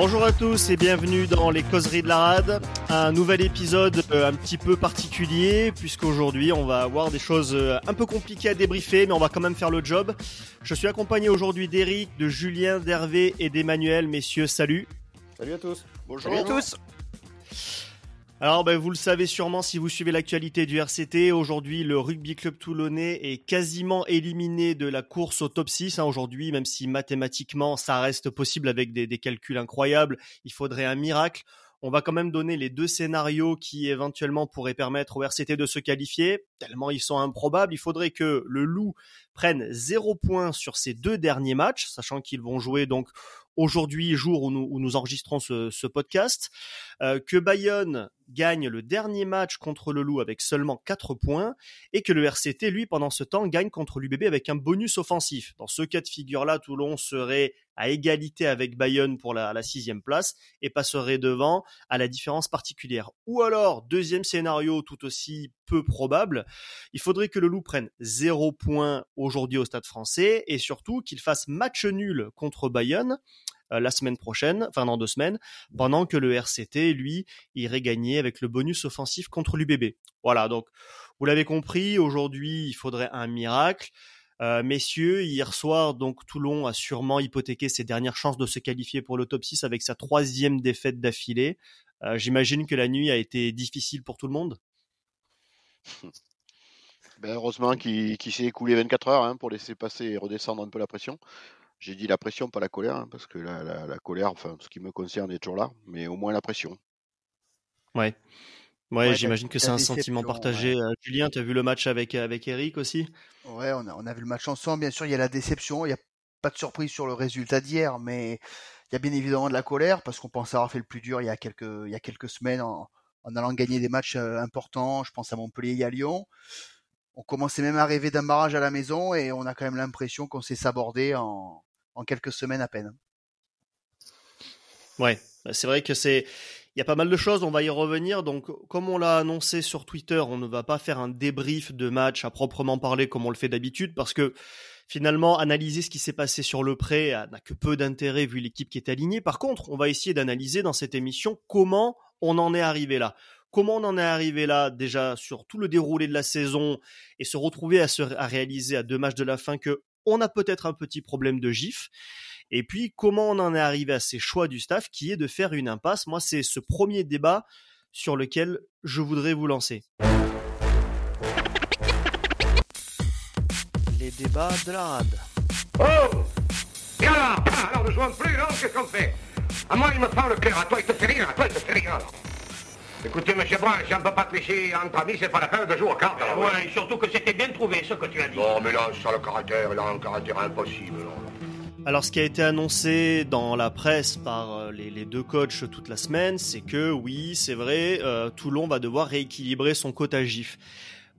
Bonjour à tous et bienvenue dans les causeries de la rade. Un nouvel épisode euh, un petit peu particulier puisqu'aujourd'hui on va avoir des choses euh, un peu compliquées à débriefer mais on va quand même faire le job. Je suis accompagné aujourd'hui d'Eric, de Julien, d'Hervé et d'Emmanuel. Messieurs, salut. Salut à tous. Bonjour à tous. Alors, ben, vous le savez sûrement si vous suivez l'actualité du RCT. Aujourd'hui, le Rugby Club Toulonnais est quasiment éliminé de la course au top 6. Hein, aujourd'hui, même si mathématiquement ça reste possible avec des, des calculs incroyables, il faudrait un miracle. On va quand même donner les deux scénarios qui éventuellement pourraient permettre au RCT de se qualifier, tellement ils sont improbables. Il faudrait que le Loup prenne zéro point sur ses deux derniers matchs, sachant qu'ils vont jouer donc aujourd'hui, jour où nous, enregistrons ce, podcast, euh, que Bayonne gagne le dernier match contre le Loup avec seulement 4 points, et que le RCT, lui, pendant ce temps, gagne contre l'UBB avec un bonus offensif. Dans ce cas de figure-là, Toulon serait à égalité avec Bayonne pour la, la sixième place et passerait devant à la différence particulière. Ou alors, deuxième scénario tout aussi peu probable, il faudrait que le Loup prenne 0 points aujourd'hui au Stade français et surtout qu'il fasse match nul contre Bayonne la semaine prochaine, enfin dans deux semaines, pendant que le RCT, lui, irait gagner avec le bonus offensif contre l'UBB. Voilà, donc vous l'avez compris, aujourd'hui il faudrait un miracle. Euh, messieurs, hier soir, donc Toulon a sûrement hypothéqué ses dernières chances de se qualifier pour le top 6 avec sa troisième défaite d'affilée. Euh, J'imagine que la nuit a été difficile pour tout le monde. Ben, heureusement qu'il qu s'est écoulé 24 heures hein, pour laisser passer et redescendre un peu la pression. J'ai dit la pression, pas la colère, hein, parce que la, la, la, colère, enfin, ce qui me concerne est toujours là, mais au moins la pression. Ouais. Ouais, ouais j'imagine que c'est un sentiment partagé. Ouais. Julien, tu as vu le match avec, avec Eric aussi? Ouais, on a, on a vu le match ensemble. Bien sûr, il y a la déception. Il n'y a pas de surprise sur le résultat d'hier, mais il y a bien évidemment de la colère parce qu'on pensait avoir fait le plus dur il y a quelques, il y a quelques semaines en, en allant gagner des matchs importants. Je pense à Montpellier et à Lyon. On commençait même à rêver d'un barrage à la maison et on a quand même l'impression qu'on s'est sabordé en, en quelques semaines à peine. Ouais, bah, c'est vrai que c'est il y a pas mal de choses, on va y revenir. Donc, comme on l'a annoncé sur Twitter, on ne va pas faire un débrief de match à proprement parler comme on le fait d'habitude, parce que finalement, analyser ce qui s'est passé sur le prêt n'a que peu d'intérêt vu l'équipe qui est alignée. Par contre, on va essayer d'analyser dans cette émission comment on en est arrivé là. Comment on en est arrivé là déjà sur tout le déroulé de la saison et se retrouver à, se, à réaliser à deux matchs de la fin que on a peut-être un petit problème de gif. Et puis, comment on en est arrivé à ces choix du staff qui est de faire une impasse? Moi, c'est ce premier débat sur lequel je voudrais vous lancer. Les débats de la rade. Oh Et alors Alors, ne jouons plus, non Qu'est-ce qu'on fait À moi, il me prend le cœur. À toi, il te fait rire. À toi, il te fait rire, alors. Écoutez, monsieur Brun, si on ne peut pas tricher entre amis, c'est pas la peine de jouer au cartes. Ah ouais, et surtout que c'était bien trouvé ce que tu as dit. Non, mais là, ça le caractère, là, un caractère impossible. Là. Alors, ce qui a été annoncé dans la presse par les, les deux coachs toute la semaine, c'est que oui, c'est vrai, euh, Toulon va devoir rééquilibrer son quota GIF.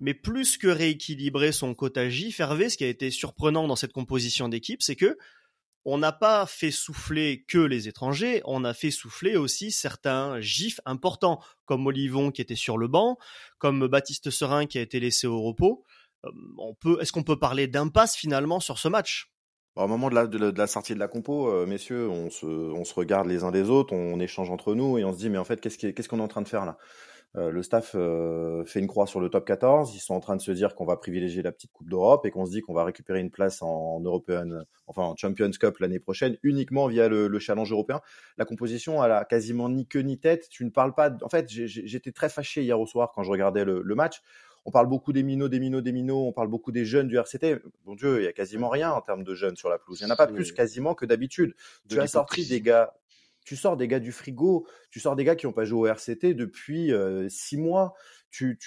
Mais plus que rééquilibrer son quota GIF, Hervé, ce qui a été surprenant dans cette composition d'équipe, c'est que on n'a pas fait souffler que les étrangers, on a fait souffler aussi certains gifs importants, comme Olivon qui était sur le banc, comme Baptiste Serin qui a été laissé au repos. Peut, est-ce qu'on peut parler d'impasse finalement sur ce match? Au moment de la, sortie de la compo, euh, messieurs, on se, regarde les uns des autres, on échange entre nous et on se dit mais en fait qu'est-ce qu'on qu est, est en train de faire là? Euh, le staff euh, fait une croix sur le top 14. Ils sont en train de se dire qu'on va privilégier la petite Coupe d'Europe et qu'on se dit qu'on va récupérer une place en, en European, enfin en Champions Cup l'année prochaine uniquement via le, le, challenge européen. La composition, elle a quasiment ni queue ni tête. Tu ne parles pas. En fait, j'étais très fâché hier au soir quand je regardais le, le match. On parle beaucoup des minots, des minots, des minots. On parle beaucoup des jeunes du RCT. Bon Dieu, il y a quasiment rien en termes de jeunes sur la pelouse. Il n'y en a pas plus quasiment que d'habitude. Tu as sorti des gars tu sors des gars du frigo, tu sors des gars qui n'ont pas joué au RCT depuis euh, six mois. Tu,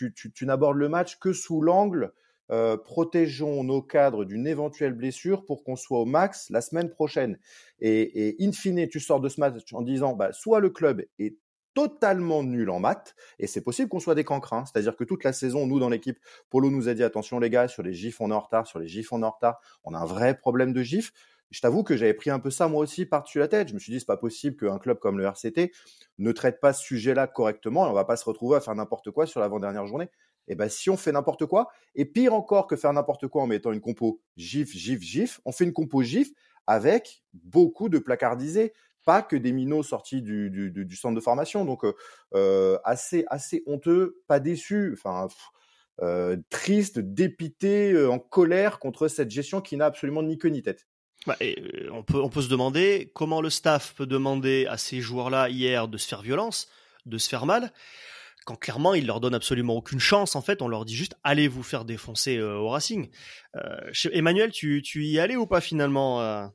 n'abordes le match que sous l'angle euh, protégeons nos cadres d'une éventuelle blessure pour qu'on soit au max la semaine prochaine. Et, et, in fine, tu sors de ce match en disant, bah, soit le club est totalement nul en maths, et c'est possible qu'on soit des cancrins. C'est-à-dire que toute la saison, nous, dans l'équipe, Polo nous a dit, attention les gars, sur les gifs, on est en retard, sur les gifs, on est en retard, on a un vrai problème de gifs je t'avoue que j'avais pris un peu ça moi aussi par-dessus la tête. Je me suis dit, c'est pas possible qu'un club comme le RCT ne traite pas ce sujet-là correctement et on va pas se retrouver à faire n'importe quoi sur l'avant-dernière journée. Et eh ben, si on fait n'importe quoi, et pire encore que faire n'importe quoi en mettant une compo gif, gif, gif, on fait une compo gif avec beaucoup de placardisés. pas que des minots sortis du, centre de formation. Donc euh, assez assez honteux, pas déçu, enfin euh, triste, dépité, en colère contre cette gestion qui n'a absolument ni queue ni tête. Bah, on peut on peut se demander comment le staff peut demander à ces joueurs-là hier de se faire violence, de se faire mal quand clairement il leur donne absolument aucune chance en fait. On leur dit juste allez vous faire défoncer au Racing. Euh, Emmanuel tu, tu y allais ou pas finalement euh,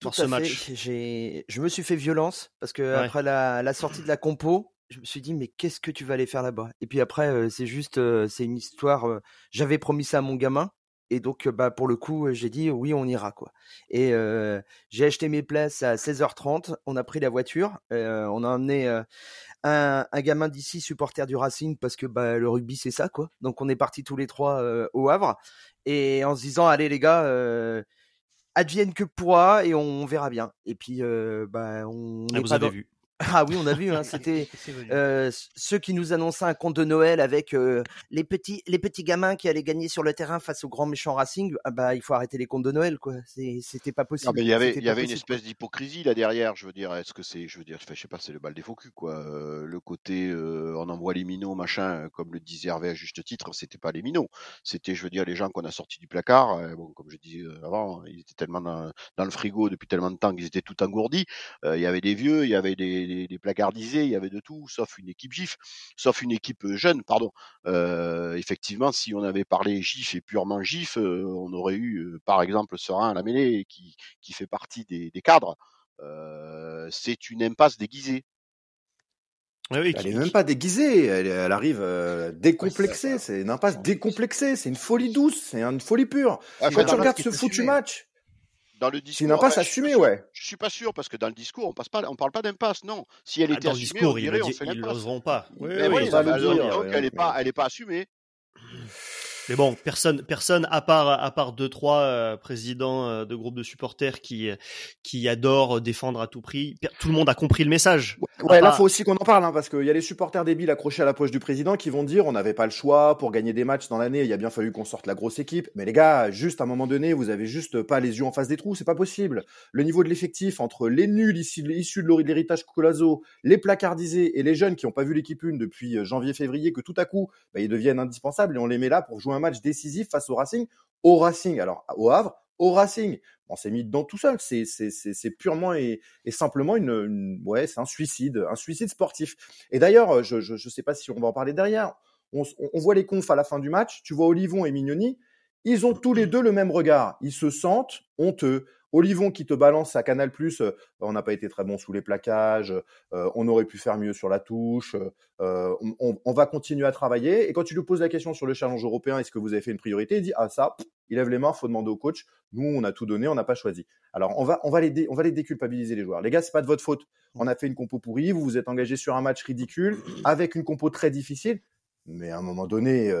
pour ce match? J'ai je me suis fait violence parce que après la, la, sortie de la compo je me suis dit mais qu'est-ce que tu vas aller faire là-bas? Et puis après c'est juste c'est une histoire j'avais promis ça à mon gamin et donc, bah, pour le coup, j'ai dit oui, on ira quoi. Et j'ai acheté mes places à 16h30. On a pris la voiture. on a emmené un, un, gamin d'ici, supporter du Racing, parce que bah, le rugby c'est ça quoi. Donc, on est partis tous les trois au Havre et en se disant allez les gars, advienne que pourra et on verra bien. Et puis, bah, on. Ah, vous avez vu. Ah oui, on a vu, hein, c'était euh, ceux qui nous annonçaient un conte de Noël avec euh, les petits les petits gamins qui allaient gagner sur le terrain face au grand méchant Racing. Ah bah il faut arrêter les contes de Noël quoi. C'était pas possible. il y avait il y avait une espèce d'hypocrisie là derrière. Je veux dire, est-ce que c'est je veux dire, je sais pas, c'est le bal des faux culs quoi. Euh, le côté on envoie les minots machin, comme le disait Hervé à juste titre, c'était pas les minots, c'était je veux dire les gens qu'on a sortis du placard. bon comme je disais avant, ils étaient tellement dans, dans le frigo depuis tellement de temps qu'ils étaient tout engourdis. il y avait des vieux, il y avait des des, placardisés, il y avait de tout, sauf une équipe GIF, sauf une équipe jeune, pardon. Euh, effectivement, si on avait parlé GIF et purement GIF, euh, on aurait eu, par exemple, Serein à la mêlée, qui, qui fait partie des, cadres. c'est une impasse déguisée. elle est même pas déguisée, elle, arrive décomplexée, c'est une impasse décomplexée, c'est une folie douce, c'est une folie pure. Ah, Quand tu regardes ce foutu match, dans le discours. C'est une impasse assumée, ouais. Je suis pas sûr parce que dans le discours, on passe pas, on parle pas d'impasse, non. Si elle ah, était assumée, discours, on dirait, on fait. Ils n'oseront pas. Oui, mais oui, bah, donc elle est pas, elle est pas assumée. Mais bon, personne, personne à part à part deux trois euh, présidents euh, de groupes de supporters qui qui adorent défendre à tout prix. Tout le monde a compris le message. Ouais, là faut aussi qu'on en parle hein, parce qu'il y a les supporters débiles accrochés à la poche du président qui vont dire on n'avait pas le choix pour gagner des matchs dans l'année. Il a bien fallu qu'on sorte la grosse équipe. Mais les gars, juste à un moment donné, vous avez juste pas les yeux en face des trous. C'est pas possible. Le niveau de l'effectif entre les nuls issus de l'héritage Colazo, les placardisés et les jeunes qui n'ont pas vu l'équipe une depuis euh, janvier-février, que tout à coup bah, ils deviennent indispensables et on les met là pour jouer un match décisif face au Racing, au Racing, alors au Havre, au Racing. On s'est mis dedans tout seul. C'est c'est purement et, et simplement une, ouais, c'est un suicide, un suicide sportif. Et d'ailleurs, je, je je sais pas si on va en parler derrière. On, on voit les confs à la fin du match. Tu vois Olivon et Mignoni. Ils ont tous les deux le même regard. Ils se sentent honteux. Olivon qui te balance à Canal euh, on n'a pas été très bon sous les plaquages, euh, on aurait pu faire mieux sur la touche, euh, on, va continuer à travailler. Et quand tu lui poses la question sur le challenge européen, est-ce que vous avez fait une priorité Il dit ah ça, il lève les mains, faut demander au coach. Nous, on a tout donné, on n'a pas choisi. Alors on va on va les on va les déculpabiliser les joueurs. Les gars, c'est pas de votre faute. On a fait une compo pourrie, vous vous êtes engagé sur un match ridicule avec une compo très difficile. Mais à un moment donné,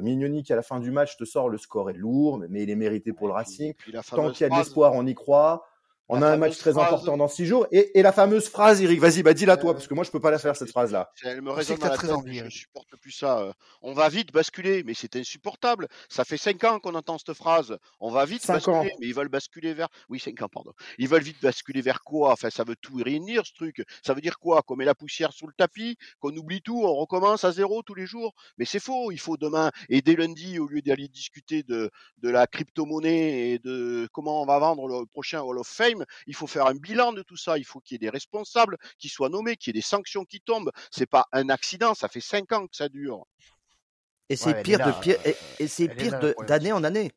Mignoni qui à la fin du match te sort le score est lourd, mais il est mérité pour le Racing. Tant qu'il y a de l'espoir, on y croit. On a un match très important dans six jours. Et, et la fameuse phrase, Eric, vas-y, bah dis-la toi, euh, parce que moi je peux pas la faire cette phrase-là. Elle me résonne dans la tête, envie, je supporte plus ça. Euh. On va vite basculer, mais c'est insupportable. Ça fait cinq ans qu'on entend cette phrase. On va vite basculer, mais ils veulent basculer vers. Oui, cinq ans, pardon. Ils veulent vite basculer vers quoi? Enfin, ça veut tout et rien dire ce truc. Ça veut dire quoi? Qu'on met la poussière sous le tapis, qu'on oublie tout, on recommence à zéro tous les jours. Mais c'est faux. Il faut demain et dès lundi, au lieu d'aller discuter de de la crypto-monnaie et de comment on va vendre le prochain Hall of Fame, il faut faire un bilan de tout ça. Il faut qu'il y ait des responsables qui soient nommés, qu'il y ait des sanctions qui tombent. C'est pas un accident, ça fait cinq ans que ça dure. Et c'est pire, de pire, et, c'est pire d'année en année.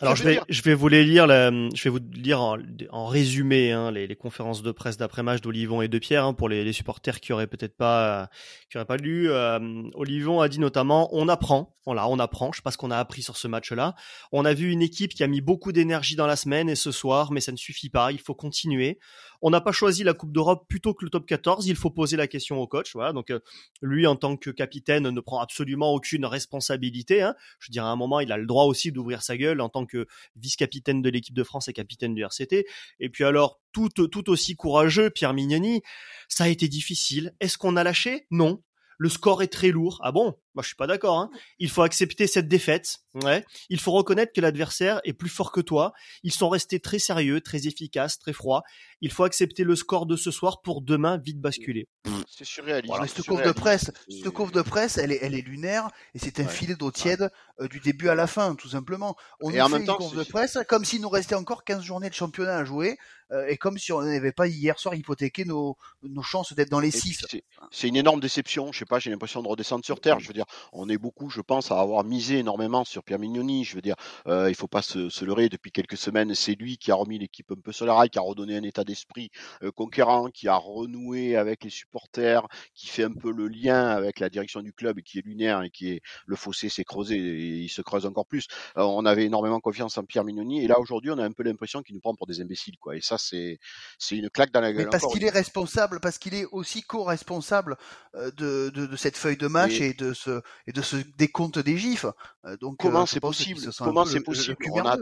Alors je vais, je vais vous les lire, je vais vous lire en, résumé hein, les, les, conférences de presse d'après-match d'Olivon et de Pierre hein, pour les, les, supporters qui auraient peut-être pas, qui auraient pas lu. Euh, Olivon a dit notamment, on apprend, voilà, on apprend. Je sais pas ce qu'on a appris sur ce match-là. On a vu une équipe qui a mis beaucoup d'énergie dans la semaine et ce soir, mais ça ne suffit pas. Il faut continuer. On n'a pas choisi la Coupe d'Europe plutôt que le top 14. Il faut poser la question au coach. Voilà. Donc, euh, lui, en tant que capitaine, ne prend absolument aucune responsabilité. Hein. Je dirais à un moment, il a le droit aussi d'ouvrir sa gueule en tant que vice-capitaine de l'équipe de France et capitaine du RCT. Et puis alors, tout, tout aussi courageux, Pierre Mignoni, ça a été difficile. Est-ce qu'on a lâché? Non. Le score est très lourd. Ah bon? Moi, je suis pas d'accord. Hein. Il faut accepter cette défaite. Ouais. Il faut reconnaître que l'adversaire est plus fort que toi. Ils sont restés très sérieux, très efficaces, très froids. Il faut accepter le score de ce soir pour demain vite basculer. C'est surréaliste. Voilà, cette courbe de presse, cette courbe de presse, elle est, elle est lunaire et c'est un ouais. filet d'eau tiède euh, du début à la fin, tout simplement. On et nous en fait même une temps, courbe de presse comme s'il nous restait encore 15 journées de championnat à jouer euh, et comme si on n'avait pas hier soir hypothéqué nos, nos chances d'être dans les 6. C'est une énorme déception. Je sais pas, j'ai l'impression de redescendre sur terre. Je veux dire, on est beaucoup, je pense, à avoir misé énormément sur Pierre Mignoni. Je veux dire, euh, il faut pas se, se leurrer. Depuis quelques semaines, c'est lui qui a remis l'équipe un peu sur la rail, qui a redonné un état d'esprit euh, conquérant, qui a renoué avec les supporters, qui fait un peu le lien avec la direction du club, qui est lunaire et qui est le fossé s'est creusé et il se creuse encore plus. Euh, on avait énormément confiance en Pierre Mignoni et là aujourd'hui, on a un peu l'impression qu'il nous prend pour des imbéciles, quoi. Et ça, c'est c'est une claque dans la gueule. Mais parce qu'il est responsable, parce qu'il est aussi co-responsable de, de, de, cette feuille de match et, et de ce et de ce décompte des gifs. Donc comment c'est possible? Comment c'est possible? On a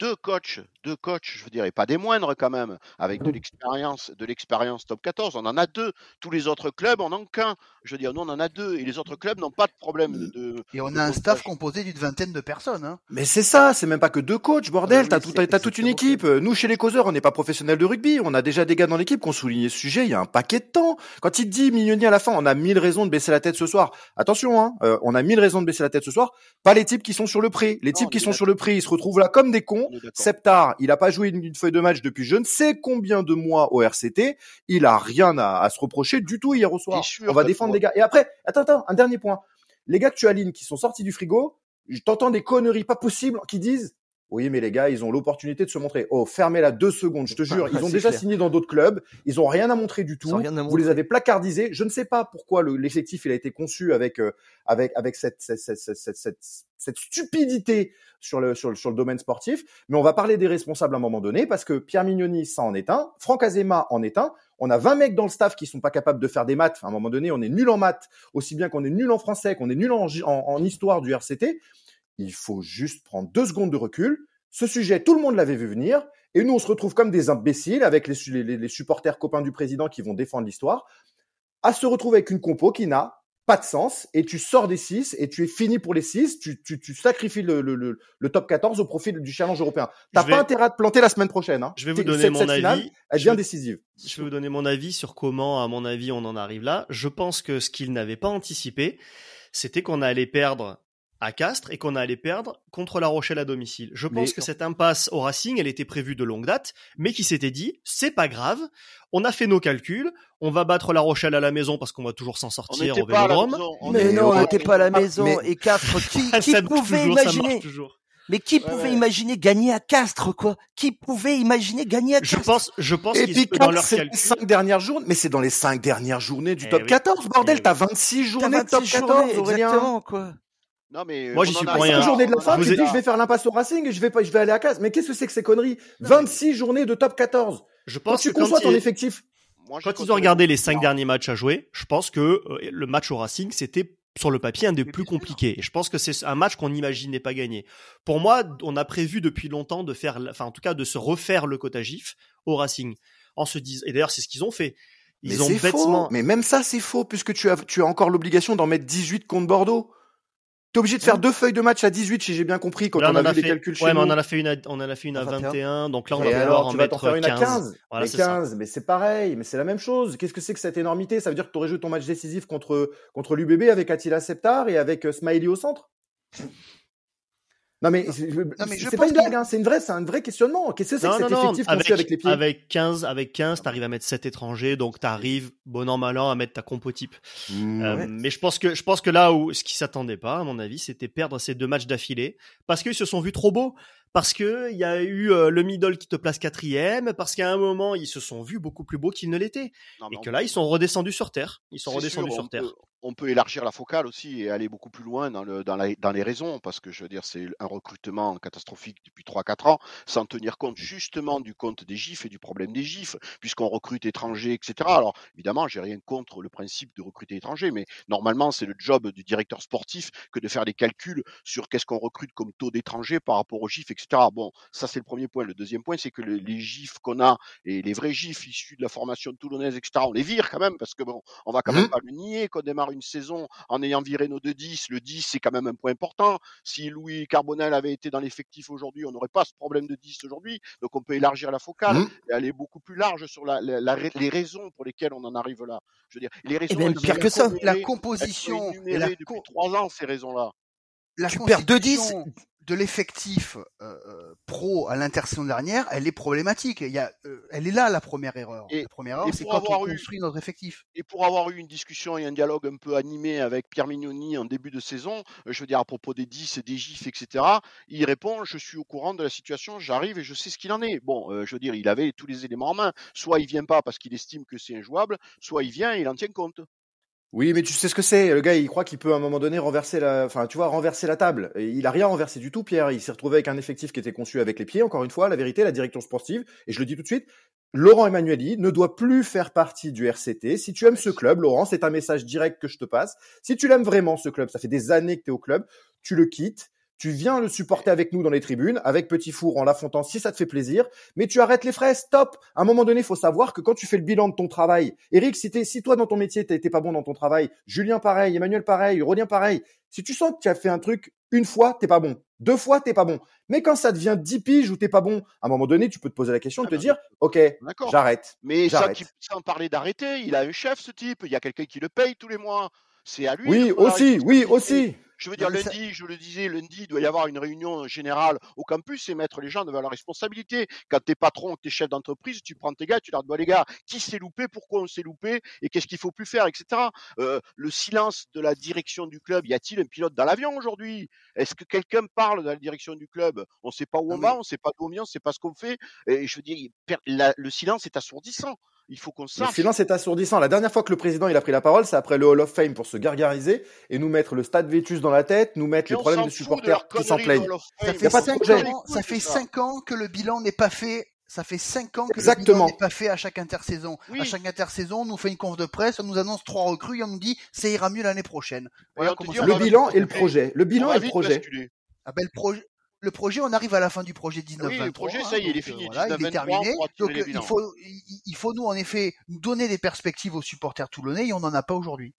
deux coachs, deux coachs, je veux dire, et pas des moindres quand même, avec de l'expérience, de l'expérience top 14. On en a deux. Tous les autres clubs en ont qu'un. Je veux dire, nous on en a deux, et les autres clubs n'ont pas de problème de. Et on a un staff composé d'une vingtaine de personnes. Hein. Mais c'est ça, c'est même pas que deux coachs, bordel. Oui, t'as tout, t'as toute une équipe. Nous, chez les causeurs, on n'est pas professionnels de rugby. On a déjà des gars dans l'équipe qui ont souligné ce sujet il y a un paquet de temps. Quand il te dit Mignoni à la fin, on a mille raisons de baisser la tête ce soir. Attention, hein, euh, on a mille raisons de baisser la tête ce soir. Pas les types qui sont sur le prix. Les types qui sont sur le prix, ils se retrouvent là comme des cons. Septard, il a pas joué une, une, feuille de match depuis je ne sais combien de mois au RCT. Il a rien à, à se reprocher du tout hier au soir. On va défendre les gars. Et après, attends, attends, un dernier point. Les gars que tu alignes qui sont sortis du frigo, t'entends des conneries pas possibles qui disent oui, mais les gars, ils ont l'opportunité de se montrer. Oh, fermez-la deux secondes, je te jure. Ils ont déjà clair. signé dans d'autres clubs. Ils ont rien à montrer du tout. Vous les avez placardisés. Je ne sais pas pourquoi l'effectif il a été conçu avec euh, avec avec cette cette, cette, cette, cette, stupidité sur le sur le sur le domaine sportif. Mais on va parler des responsables à un moment donné parce que Pierre Mignoni, ça en est un. Franck Azema en est un. On a 20 mecs dans le staff qui sont pas capables de faire des maths. à un moment donné, on est nul en maths, aussi bien qu'on est nul en français, qu'on est nul en, en, en histoire du RCT. Il faut juste prendre deux secondes de recul. Ce sujet, tout le monde l'avait vu venir, et nous, on se retrouve comme des imbéciles avec les, les, les supporters copains du président qui vont défendre l'histoire, à se retrouver avec une compo qui n'a pas de sens, et tu sors des 6, et tu es fini pour les 6, tu, tu, tu sacrifies le, le, le, le, top 14 au profit du challenge européen. T'as pas intérêt à te planter la semaine prochaine. Hein. Je vais vous donner cette, mon cette avis. Elle devient décisive. Je vais vous donner mon avis sur comment, à mon avis, on en arrive là. Je pense que ce qu'il n'avait pas anticipé, c'était qu'on allait perdre à Castres et qu'on allait perdre contre La Rochelle à domicile. Je pense mais... que cette impasse au Racing, elle était prévue de longue date, mais qui s'était dit, c'est pas grave, on a fait nos calculs, on va battre La Rochelle à la maison parce qu'on va toujours s'en sortir au Vélodrome. Mais non, on n'était pas à la maison. Mais... Et Castres, qui, qui pouvait toujours, imaginer mais qui pouvait ouais, ouais. imaginer gagner à Castres, quoi? Qui pouvait imaginer gagner à Castres? Je pense, je pense Et puis, dans leur calcul... les cinq dernières journées, mais c'est dans les cinq dernières journées du eh top oui. 14, bordel, eh t'as 26 journées de top 14, journées, Exactement, quoi. Non mais moi j'y suis pour rien. journée de la fin, tu dis je vais faire l'impasse au Racing et je vais pas, je vais aller à Castres. Mais qu'est-ce que c'est que ces conneries? 26 journées de top 14. Je pense quand tu que conçois ton effectif. Moi, quand ils ont regardé les cinq derniers matchs à jouer, je pense que euh, le match au Racing c'était sur le papier un des plus compliqués. Et je pense que c'est un match qu'on n'imaginait pas gagner. Pour moi, on a prévu depuis longtemps de faire, enfin en tout cas de se refaire le quota GIF au Racing. En se disant, et d'ailleurs c'est ce qu'ils ont fait. Ils mais ont bêtement. Faux. Mais même ça c'est faux puisque tu as, tu as encore l'obligation d'en mettre 18 contre Bordeaux. T'es obligé de faire deux feuilles de match à 18, si j'ai bien compris, quand là, on, on, a, a vu fait... les calculs chez ouais, nous. mais on en a fait une à, on en a fait une à 21, 21 donc là on et va alors, en tu mettre vas faire une 15. à 15. Voilà, mais 15, mais c'est pareil, mais c'est la même chose. Qu'est-ce que c'est que cette énormité? Ça veut dire que tu aurais joué ton match décisif contre contre l'UBB avec Attila Septar et avec euh, Smiley au centre? Non mais, c'est pas une blague, hein, c'est une vraie, c'est un vrai questionnement. Qu'est-ce que c'est que cet non, effectif avec, avec les pieds? Avec 15, avec 15, t'arrives à mettre 7 étrangers, donc t'arrives, bon an, mal an, à mettre ta compo type. Mmh, euh, ouais. Mais je pense que, je pense que là où, ce qui s'attendait pas, à mon avis, c'était perdre ces deux matchs d'affilée, parce qu'ils se sont vus trop beaux parce que il y a eu euh, le middle qui te place quatrième, parce qu'à un moment ils se sont vus beaucoup plus beaux qu'ils ne l'étaient, et que là ils sont redescendus sur terre. Ils sont redescendus sûr, sur terre. Peut, on peut élargir la focale aussi et aller beaucoup plus loin dans, le, dans, la, dans les raisons, parce que je veux dire c'est un recrutement catastrophique depuis 3-4 ans, sans tenir compte justement du compte des gifs et du problème des gifs, puisqu'on recrute étrangers, etc. Alors évidemment, j'ai rien contre le principe de recruter étrangers, mais normalement c'est le job du directeur sportif que de faire des calculs sur qu'est-ce qu'on recrute comme taux d'étrangers par rapport aux gifs, etc. Bon, ça c'est le premier point. Le deuxième point, c'est que le, les gifs qu'on a et les vrais gifs issus de la formation toulonnaise, etc. On les vire quand même parce que bon, on va quand même mmh. pas le nier qu'on démarre une une saison en ayant viré nos deux 10. Le 10, c'est quand même un point important. Si Louis Carbonel avait été dans l'effectif aujourd'hui, on n'aurait pas ce problème de 10 aujourd'hui. Donc on peut élargir la focale Mmh. et aller beaucoup plus large sur la, la- la- les raisons pour lesquelles on en arrive là. Je veux dire, les raisons. même elles pire sont que ça. La composition et la, depuis co- trois ans, ces raisons-là. la Tu perds 2-10. De l'effectif euh, euh, pro à l'intersaison dernière, elle est problématique. Il y a, euh, elle est là la première erreur. Et- la première erreur, c'est pour quand on avoir eu- construit notre effectif. Et pour avoir eu une discussion et un dialogue un peu animé avec Pierre Mignoni en début de saison, euh, je veux dire à propos des 10 et des gifs, etc., il répond Je suis au courant de la situation, j'arrive et je sais ce qu'il en est. Bon, euh, je veux dire, il avait tous les éléments en main. Soit il vient pas parce qu'il estime que c'est injouable, soit il vient et il en tient compte. Oui, mais tu sais ce que c'est. Le gars, il croit qu'il peut à un moment donné renverser la, enfin, tu vois, renverser la table. Il a rien renversé du tout, Pierre. Il s'est retrouvé avec un effectif qui était conçu avec les pieds. Encore une fois, la vérité, la direction sportive, et je le dis tout de suite, Laurent Emmanueli ne doit plus faire partie du RCT. Si tu aimes ce club, Laurent, c'est un message direct que je te passe. Si tu l'aimes vraiment, ce club, ça fait des années que tu es au club, tu le quittes. Tu viens le supporter avec nous dans les tribunes, avec Petit Four en l'affrontant si ça te fait plaisir, mais tu arrêtes les frais, stop. À un moment donné, il faut savoir que quand tu fais le bilan de ton travail, Eric, si, toi dans ton métier, t'as été pas bon dans ton travail, Julien pareil, Emmanuel pareil, Rodien pareil, si tu sens que tu as fait un truc une fois, t'es pas bon. Deux fois, t'es pas bon. Mais quand ça devient 10 piges où t'es pas bon, à un moment donné, tu peux te poser la question de Ah te ben, dire, OK, j'arrête. Mais J'arrête. qu'il- sans parler d'arrêter, il a un chef, ce type. Il y a quelqu'un qui le paye tous les mois. C'est à lui. Oui, aussi, oui, aussi. Je veux dire, ça- lundi, je le disais, lundi, il doit y avoir une réunion générale au campus et mettre les gens devant la responsabilité. Quand t'es patron, que t'es chef d'entreprise, tu prends tes gars, tu leur dis, les gars, qui s'est loupé, pourquoi on s'est loupé et qu'est-ce qu'il faut plus faire, etc. Euh, le silence de la direction du club, y a-t-il un pilote dans l'avion aujourd'hui? Est-ce que quelqu'un parle de la direction du club? On sait pas où on va, on sait pas d'où on vient, on sait pas ce qu'on fait. Et je veux dire, la- le silence est assourdissant. Il faut qu'on Le sache. silence est assourdissant. La dernière fois que le président il a pris la parole, c'est après le Hall of Fame pour se gargariser et nous mettre le stade Vétus dans la tête, nous mettre Et les on problèmes de supporters qui s'en plaignent. Ça fait pas cinq ans, ça fait ça. cinq ans que le bilan n'est pas fait. Ça fait cinq ans que le Exactement. bilan n'est pas fait à chaque intersaison. Oui. À chaque intersaison, on nous fait une conf de presse, on nous annonce trois recrues et on nous dit ça ira mieux l'année prochaine. Voilà dit, Le bilan et le projet. Le bilan et le projet. Ah ben, le projet. Le projet, on arrive à la fin du projet 19-23. Oui, le projet, ça y est, il est donc, fini, euh, voilà, il est 19-23, terminé. Donc, euh, il faut, il, il faut nous, en effet, nous donner des perspectives aux supporters toulonnais et on n'en a pas aujourd'hui.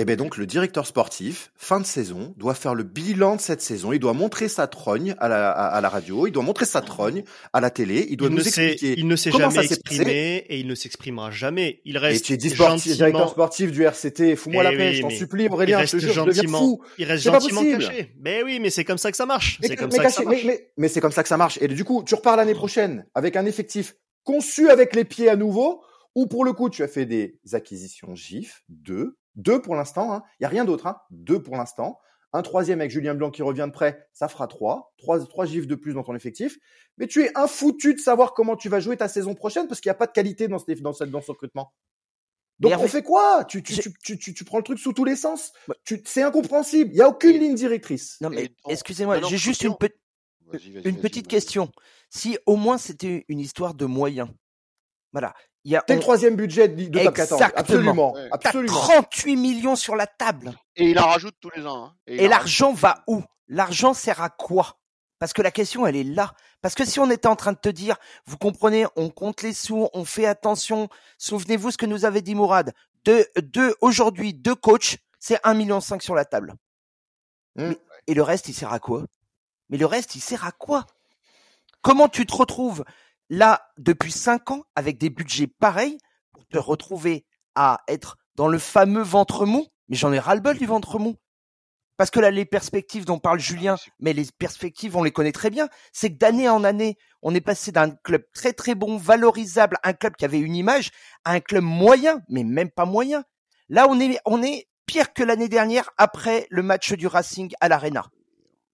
Et bien donc le directeur sportif, fin de saison, doit faire le bilan de cette saison. Il doit montrer sa trogne à la, à, à la radio, il doit montrer sa trogne à la télé, il doit Il nous expliquer il ne s'est jamais exprimé et il ne s'exprimera jamais. Il Et reste tu es dit sportif, directeur sportif du RCT, fous-moi Eh la oui, paix, je t'en supplie il Aurélien, je reste te jure, je deviens gentiment, fou. il reste gentiment caché. Mais oui, mais c'est comme ça que ça marche. Mais, C'est comme ça que ça marche. mais- mais c'est comme ça que ça marche. Et du coup, tu repars l'année prochaine avec un effectif conçu avec les pieds à nouveau, ou pour le coup, tu as fait des acquisitions GIF, deux, deux pour l'instant, hein. il y a rien d'autre, hein. deux pour l'instant. Un troisième avec Julien Blanc qui revient de près, ça fera trois, trois, trois GIF de plus dans ton effectif. Mais tu es infoutu de savoir comment tu vas jouer ta saison prochaine parce qu'il n'y a pas de qualité dans ce, dans ce, dans ce recrutement. Donc Mais on fait quoi? Tu, tu, tu, tu, tu, tu prends le truc sous tous les sens? Tu, c'est incompréhensible. Il n'y a aucune ligne directrice. Non mais excusez-moi, j'ai juste une, on- pe- Vas-y, vas-y, une vas-y, petite vas-y. question. Si au moins c'était une histoire de moyens, voilà, il y a C'est le troisième budget de de top 14. Exactement. Absolument. Ouais. t'as Absolument. 38 millions sur la table. Et il en rajoute tous les ans. hein. Et en l'argent va où? L'argent sert à quoi? Parce que la question, elle est là. Parce que si on était en train de te dire, vous comprenez, on compte les sous, on fait attention. Souvenez-vous ce que nous avait dit Mourad. De, de aujourd'hui, deux coachs, c'est 1,5 million sur la table. Mm. Mais- Et le reste, il sert à quoi? Mais le reste, il sert à quoi? Comment tu te retrouves? Là depuis 5 ans avec des budgets pareils pour te retrouver à être dans le fameux ventre mou Mais j'en ai ras-le-bol du ventre mou. Parce que là, les perspectives dont parle Julien, mais les perspectives, on les connaît très bien. C'est que d'année en année, on est passé d'un club très très bon, valorisable, un club qui avait une image, à un club moyen, mais même pas moyen. Là, on est, on est pire que l'année dernière après le match du Racing à l'Arena.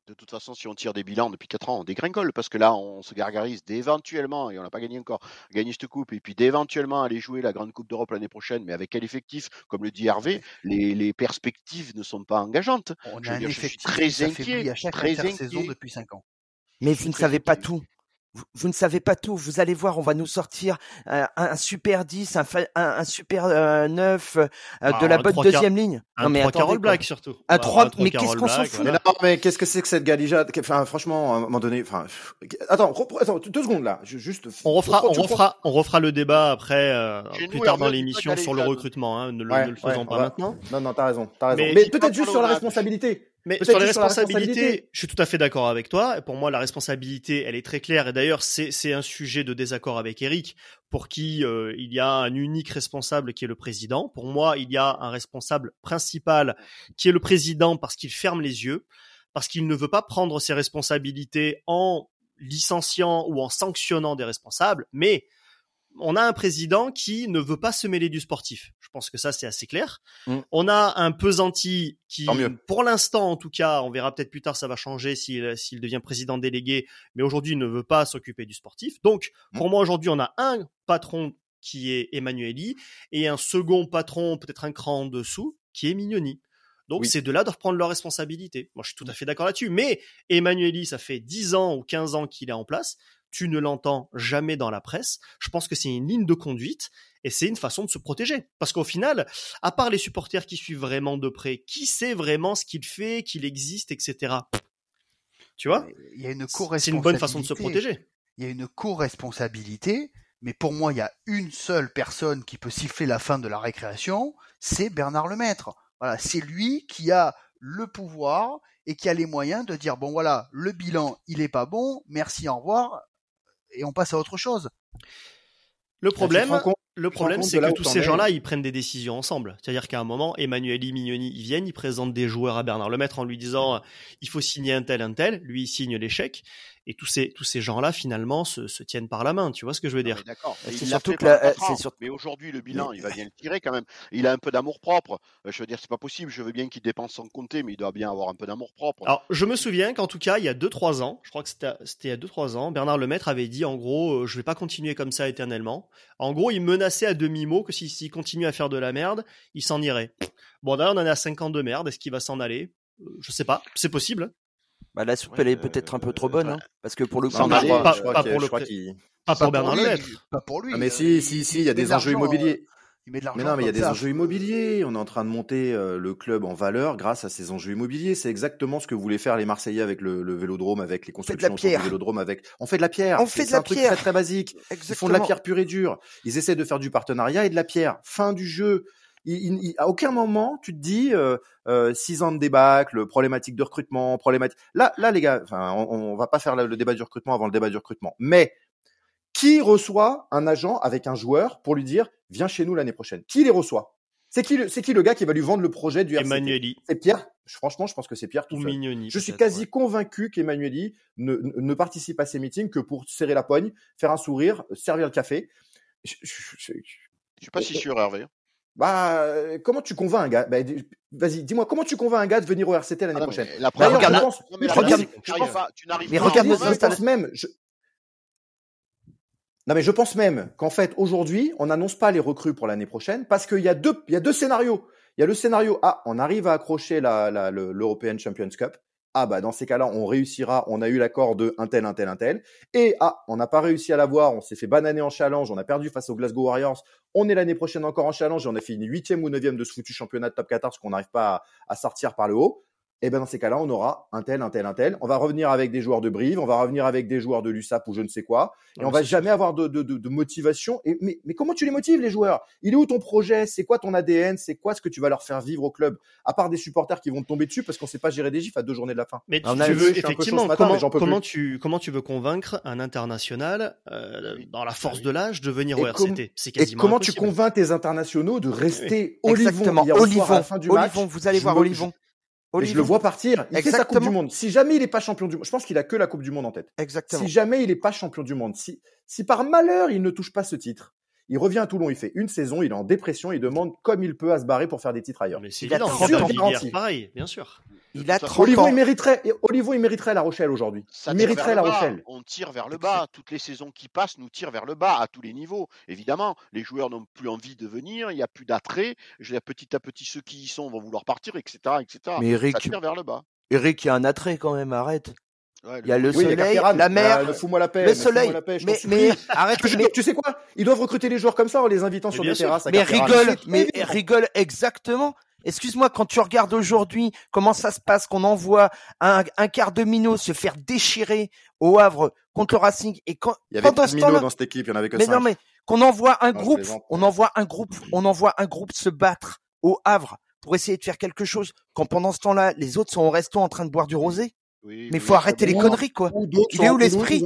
De toute façon, si on tire des bilans depuis 4 ans, on dégringole parce que là, on se gargarise d'éventuellement, et on n'a pas gagné encore, gagner cette coupe, et puis d'éventuellement aller jouer la Grande Coupe d'Europe l'année prochaine, mais avec quel effectif? Comme le dit Hervé, les, les perspectives ne sont pas engageantes. On Je a un dire, je suis effectif très inquiet, à chaque très inquiet. depuis 5 ans. Mais vous ne savez pas tout. Vous, ne savez pas tout. Vous allez voir, on va nous sortir un, super 10, un, un, super 9 euh, euh, de la bonne deuxième ligne. Un non, mais 3 Carol Black surtout. Un 3, mais qu'est-ce qu'on s'en fout mais, mais qu'est-ce que c'est que cette galijade Enfin, franchement, à un moment donné, enfin, attends, attends, deux secondes là, juste. On refera, on refera, on refera le débat après, euh, plus tard dans l'émission sur le recrutement. Hein, ne, le faisons pas maintenant. Non, non, t'as raison, t'as raison. Mais peut-être juste sur la responsabilité. Mais sur les responsabilités, je suis tout à fait d'accord avec toi. Pour moi, la responsabilité, elle est très claire. Et d'ailleurs, c'est un sujet de désaccord avec Eric, pour qui euh, il y a un unique responsable qui est le président. Pour moi, il y a un responsable principal qui est le président parce qu'il ferme les yeux, parce qu'il ne veut pas prendre ses responsabilités en licenciant ou en sanctionnant des responsables, mais on a un président qui ne veut pas se mêler du sportif. Je pense que ça, c'est assez clair. Mm. On a un pesanti qui, pour l'instant, en tout cas, on verra peut-être plus tard, ça va changer s'il devient président délégué, mais aujourd'hui, il ne veut pas s'occuper du sportif. Donc, mm. pour moi, aujourd'hui, on a un patron qui est Emmanueli et un second patron, peut-être un cran en dessous, qui est Mignoni. Donc, c'est de là de reprendre leurs responsabilités. Moi, je suis tout à fait d'accord là-dessus. Mais Emmanueli, ça fait 10 ans ou 15 ans qu'il est en place tu ne l'entends jamais dans la presse. Je pense que c'est une ligne de conduite et c'est une façon de se protéger. Parce qu'au final, à part les supporters qui suivent vraiment de près, qui sait vraiment ce qu'il fait, qu'il existe, etc. Tu vois? Il y a une C'est une bonne façon de se protéger. Il y a une co-responsabilité, mais pour moi, il y a une seule personne qui peut siffler la fin de la récréation, c'est Bernard Lemaître. Voilà, c'est lui qui a le pouvoir et qui a les moyens de dire bon voilà, le bilan, il est pas bon, merci, au revoir, et on passe à autre chose. Le problème, le problème, c'est que tous ces gens-là, ils prennent des décisions ensemble. C'est-à-dire qu'à un moment, Emmanuel Mignoni, ils viennent, ils présentent des joueurs à Bernard Lemaître en lui disant, il faut signer un tel, un tel. Lui, il signe l'échec et tous ces tous ces gens-là finalement se, se, tiennent par la main. Tu vois ce que je veux dire D'accord. C'est surtout que la, mais aujourd'hui le bilan, il va bien le tirer quand même. Il a un peu d'amour propre. Euh, je veux dire, c'est pas possible. Je veux bien qu'il dépense sans compter, mais il doit bien avoir un peu d'amour propre. Alors, je me souviens qu'en tout cas, il y a 2-3 ans, je crois que c'était il y a 2-3 ans, Bernard Lemaître avait dit en gros, euh, je vais pas continuer comme ça éternellement. En gros, il menaçait à demi mot que s'il continue à faire de la merde, il s'en irait. Bon, d'ailleurs, on en est à 5 ans de merde. Est-ce qu'il va s'en aller? Euh, Je sais pas. C'est possible. Bah, la soupe, elle est peut-être un peu trop bonne, hein, parce que pour le coup, pas, pour le pas pour Bernard Lemaître. Pas pour lui. Ah, mais si, si, si, il y a des enjeux immobiliers. Il met de mais non, mais il y a des enjeux immobiliers. On est en train de monter euh, le club en valeur grâce à ces enjeux immobiliers. C'est exactement ce que voulaient faire les Marseillais avec le, le vélodrome, avec les constructions du vélodrome, avec. On fait de la pierre. On fait de la un pierre. Truc très très basique. Exactement. Ils font de la pierre pure et dure. Ils essaient de faire du partenariat et de la pierre. Fin du jeu il, à aucun moment tu te dis euh, euh, six ans de débâcle, problématique de recrutement, problématique. Là, là les gars, enfin, on, on va pas faire le débat du recrutement avant le débat du recrutement. Mais qui reçoit un agent avec un joueur pour lui dire viens chez nous l'année prochaine? Qui les reçoit? C'est qui, c'est qui le gars qui va lui vendre le projet du Emmanueli. C'est Pierre? Franchement, je pense que c'est Pierre tout Ou Mignoni, Je suis quasi convaincu qu'Emmanueli ne, ne, participe à ces meetings que pour serrer la poigne, faire un sourire, servir le café. Je, je, je, je suis pas si sûr, Hervé. Bah, euh, comment tu convaincs un gars? Bah, Vas-y, dis-moi, comment tu convaincs un gars de venir au RCT l'année ah prochaine? La première, regarde, je pense, mais regarde, tu n'arrives mais regarde, je pense même. Je... Non, mais je pense même qu'en fait, aujourd'hui, on n'annonce pas les recrues pour l'année prochaine parce qu'il y a deux, il y a deux scénarios. Il y a le scénario A, on arrive à accrocher la, la, l'European Champions Cup ah bah dans ces cas-là, on réussira, on a eu l'accord de un tel, un tel, un tel. Et ah, on n'a pas réussi à l'avoir, on s'est fait bananer en challenge, on a perdu face aux Glasgow Warriors. On est l'année prochaine encore en challenge et on a fini huitième ou neuvième de ce foutu championnat de top 14 qu'on n'arrive pas à, sortir par le haut eh ben dans ces cas-là, on aura un tel, un tel, un tel. On va revenir avec des joueurs de Brive, on va revenir avec des joueurs de l'USAP ou je ne sais quoi, et on va jamais avoir de, de, de, de motivation. Et, mais, mais comment tu les motives les joueurs? Il est où ton projet? C'est quoi ton ADN C'est quoi ce que tu vas leur faire vivre au club? À part des supporters qui vont te tomber dessus parce qu'on sait pas gérer des gifs à deux journées de la fin. Mais tu, veux effectivement comment, comment tu comment tu veux convaincre un international euh, dans la force de l'âge de venir au RCT C'est quasiment Et comment tu convaincs tes internationaux de rester Olivon Olivon, à la fin du match vous allez voir Olivon je le vois partir. Il fait sa Coupe du Monde. Si jamais il n'est pas champion du monde, je pense qu'il a que la Coupe du Monde en tête. Exactement. Si jamais il n'est pas champion du monde, si, si par malheur il ne touche pas ce titre, il revient à Toulon, il fait une saison, il est en dépression, il demande comme il peut à se barrer pour faire des titres ailleurs. Mais c'est il a 30 ans. pareil, bien sûr. Il a 30 Olivon, il mériterait, Olivon, il mériterait La Rochelle aujourd'hui. Il mériterait La Rochelle. On tire vers le bas. Toutes les saisons qui passent nous tirent vers le bas à tous les niveaux. Évidemment, les joueurs n'ont plus envie de venir, il n'y a plus d'attrait. Je petit à petit, ceux qui y sont vont vouloir partir, etc., etc. Mais Eric, ça tire vers le bas. Eric, il y a un attrait quand même, arrête. il y a le soleil, la mer, fous-moi la paix, le soleil. La paix, mais, mais arrête. Mais... Tu sais quoi? Ils doivent recruter les joueurs comme ça en les invitant sur des terrasses. Mais rigole, mais rigole exactement. Excuse-moi, quand tu regardes aujourd'hui comment ça se passe, qu'on envoie un, un quart de minot se faire déchirer au Havre contre le Racing et quand il y avait de minots dans cette équipe, il y en avait que Mais non, mais qu'on envoie un groupe, on envoie un groupe, on envoie un groupe se battre au Havre pour essayer de faire quelque chose. Quand pendant ce temps-là, les autres sont au resto en train de boire du rosé. Oui, mais il faut arrêter les conneries, quoi. Il est où l'esprit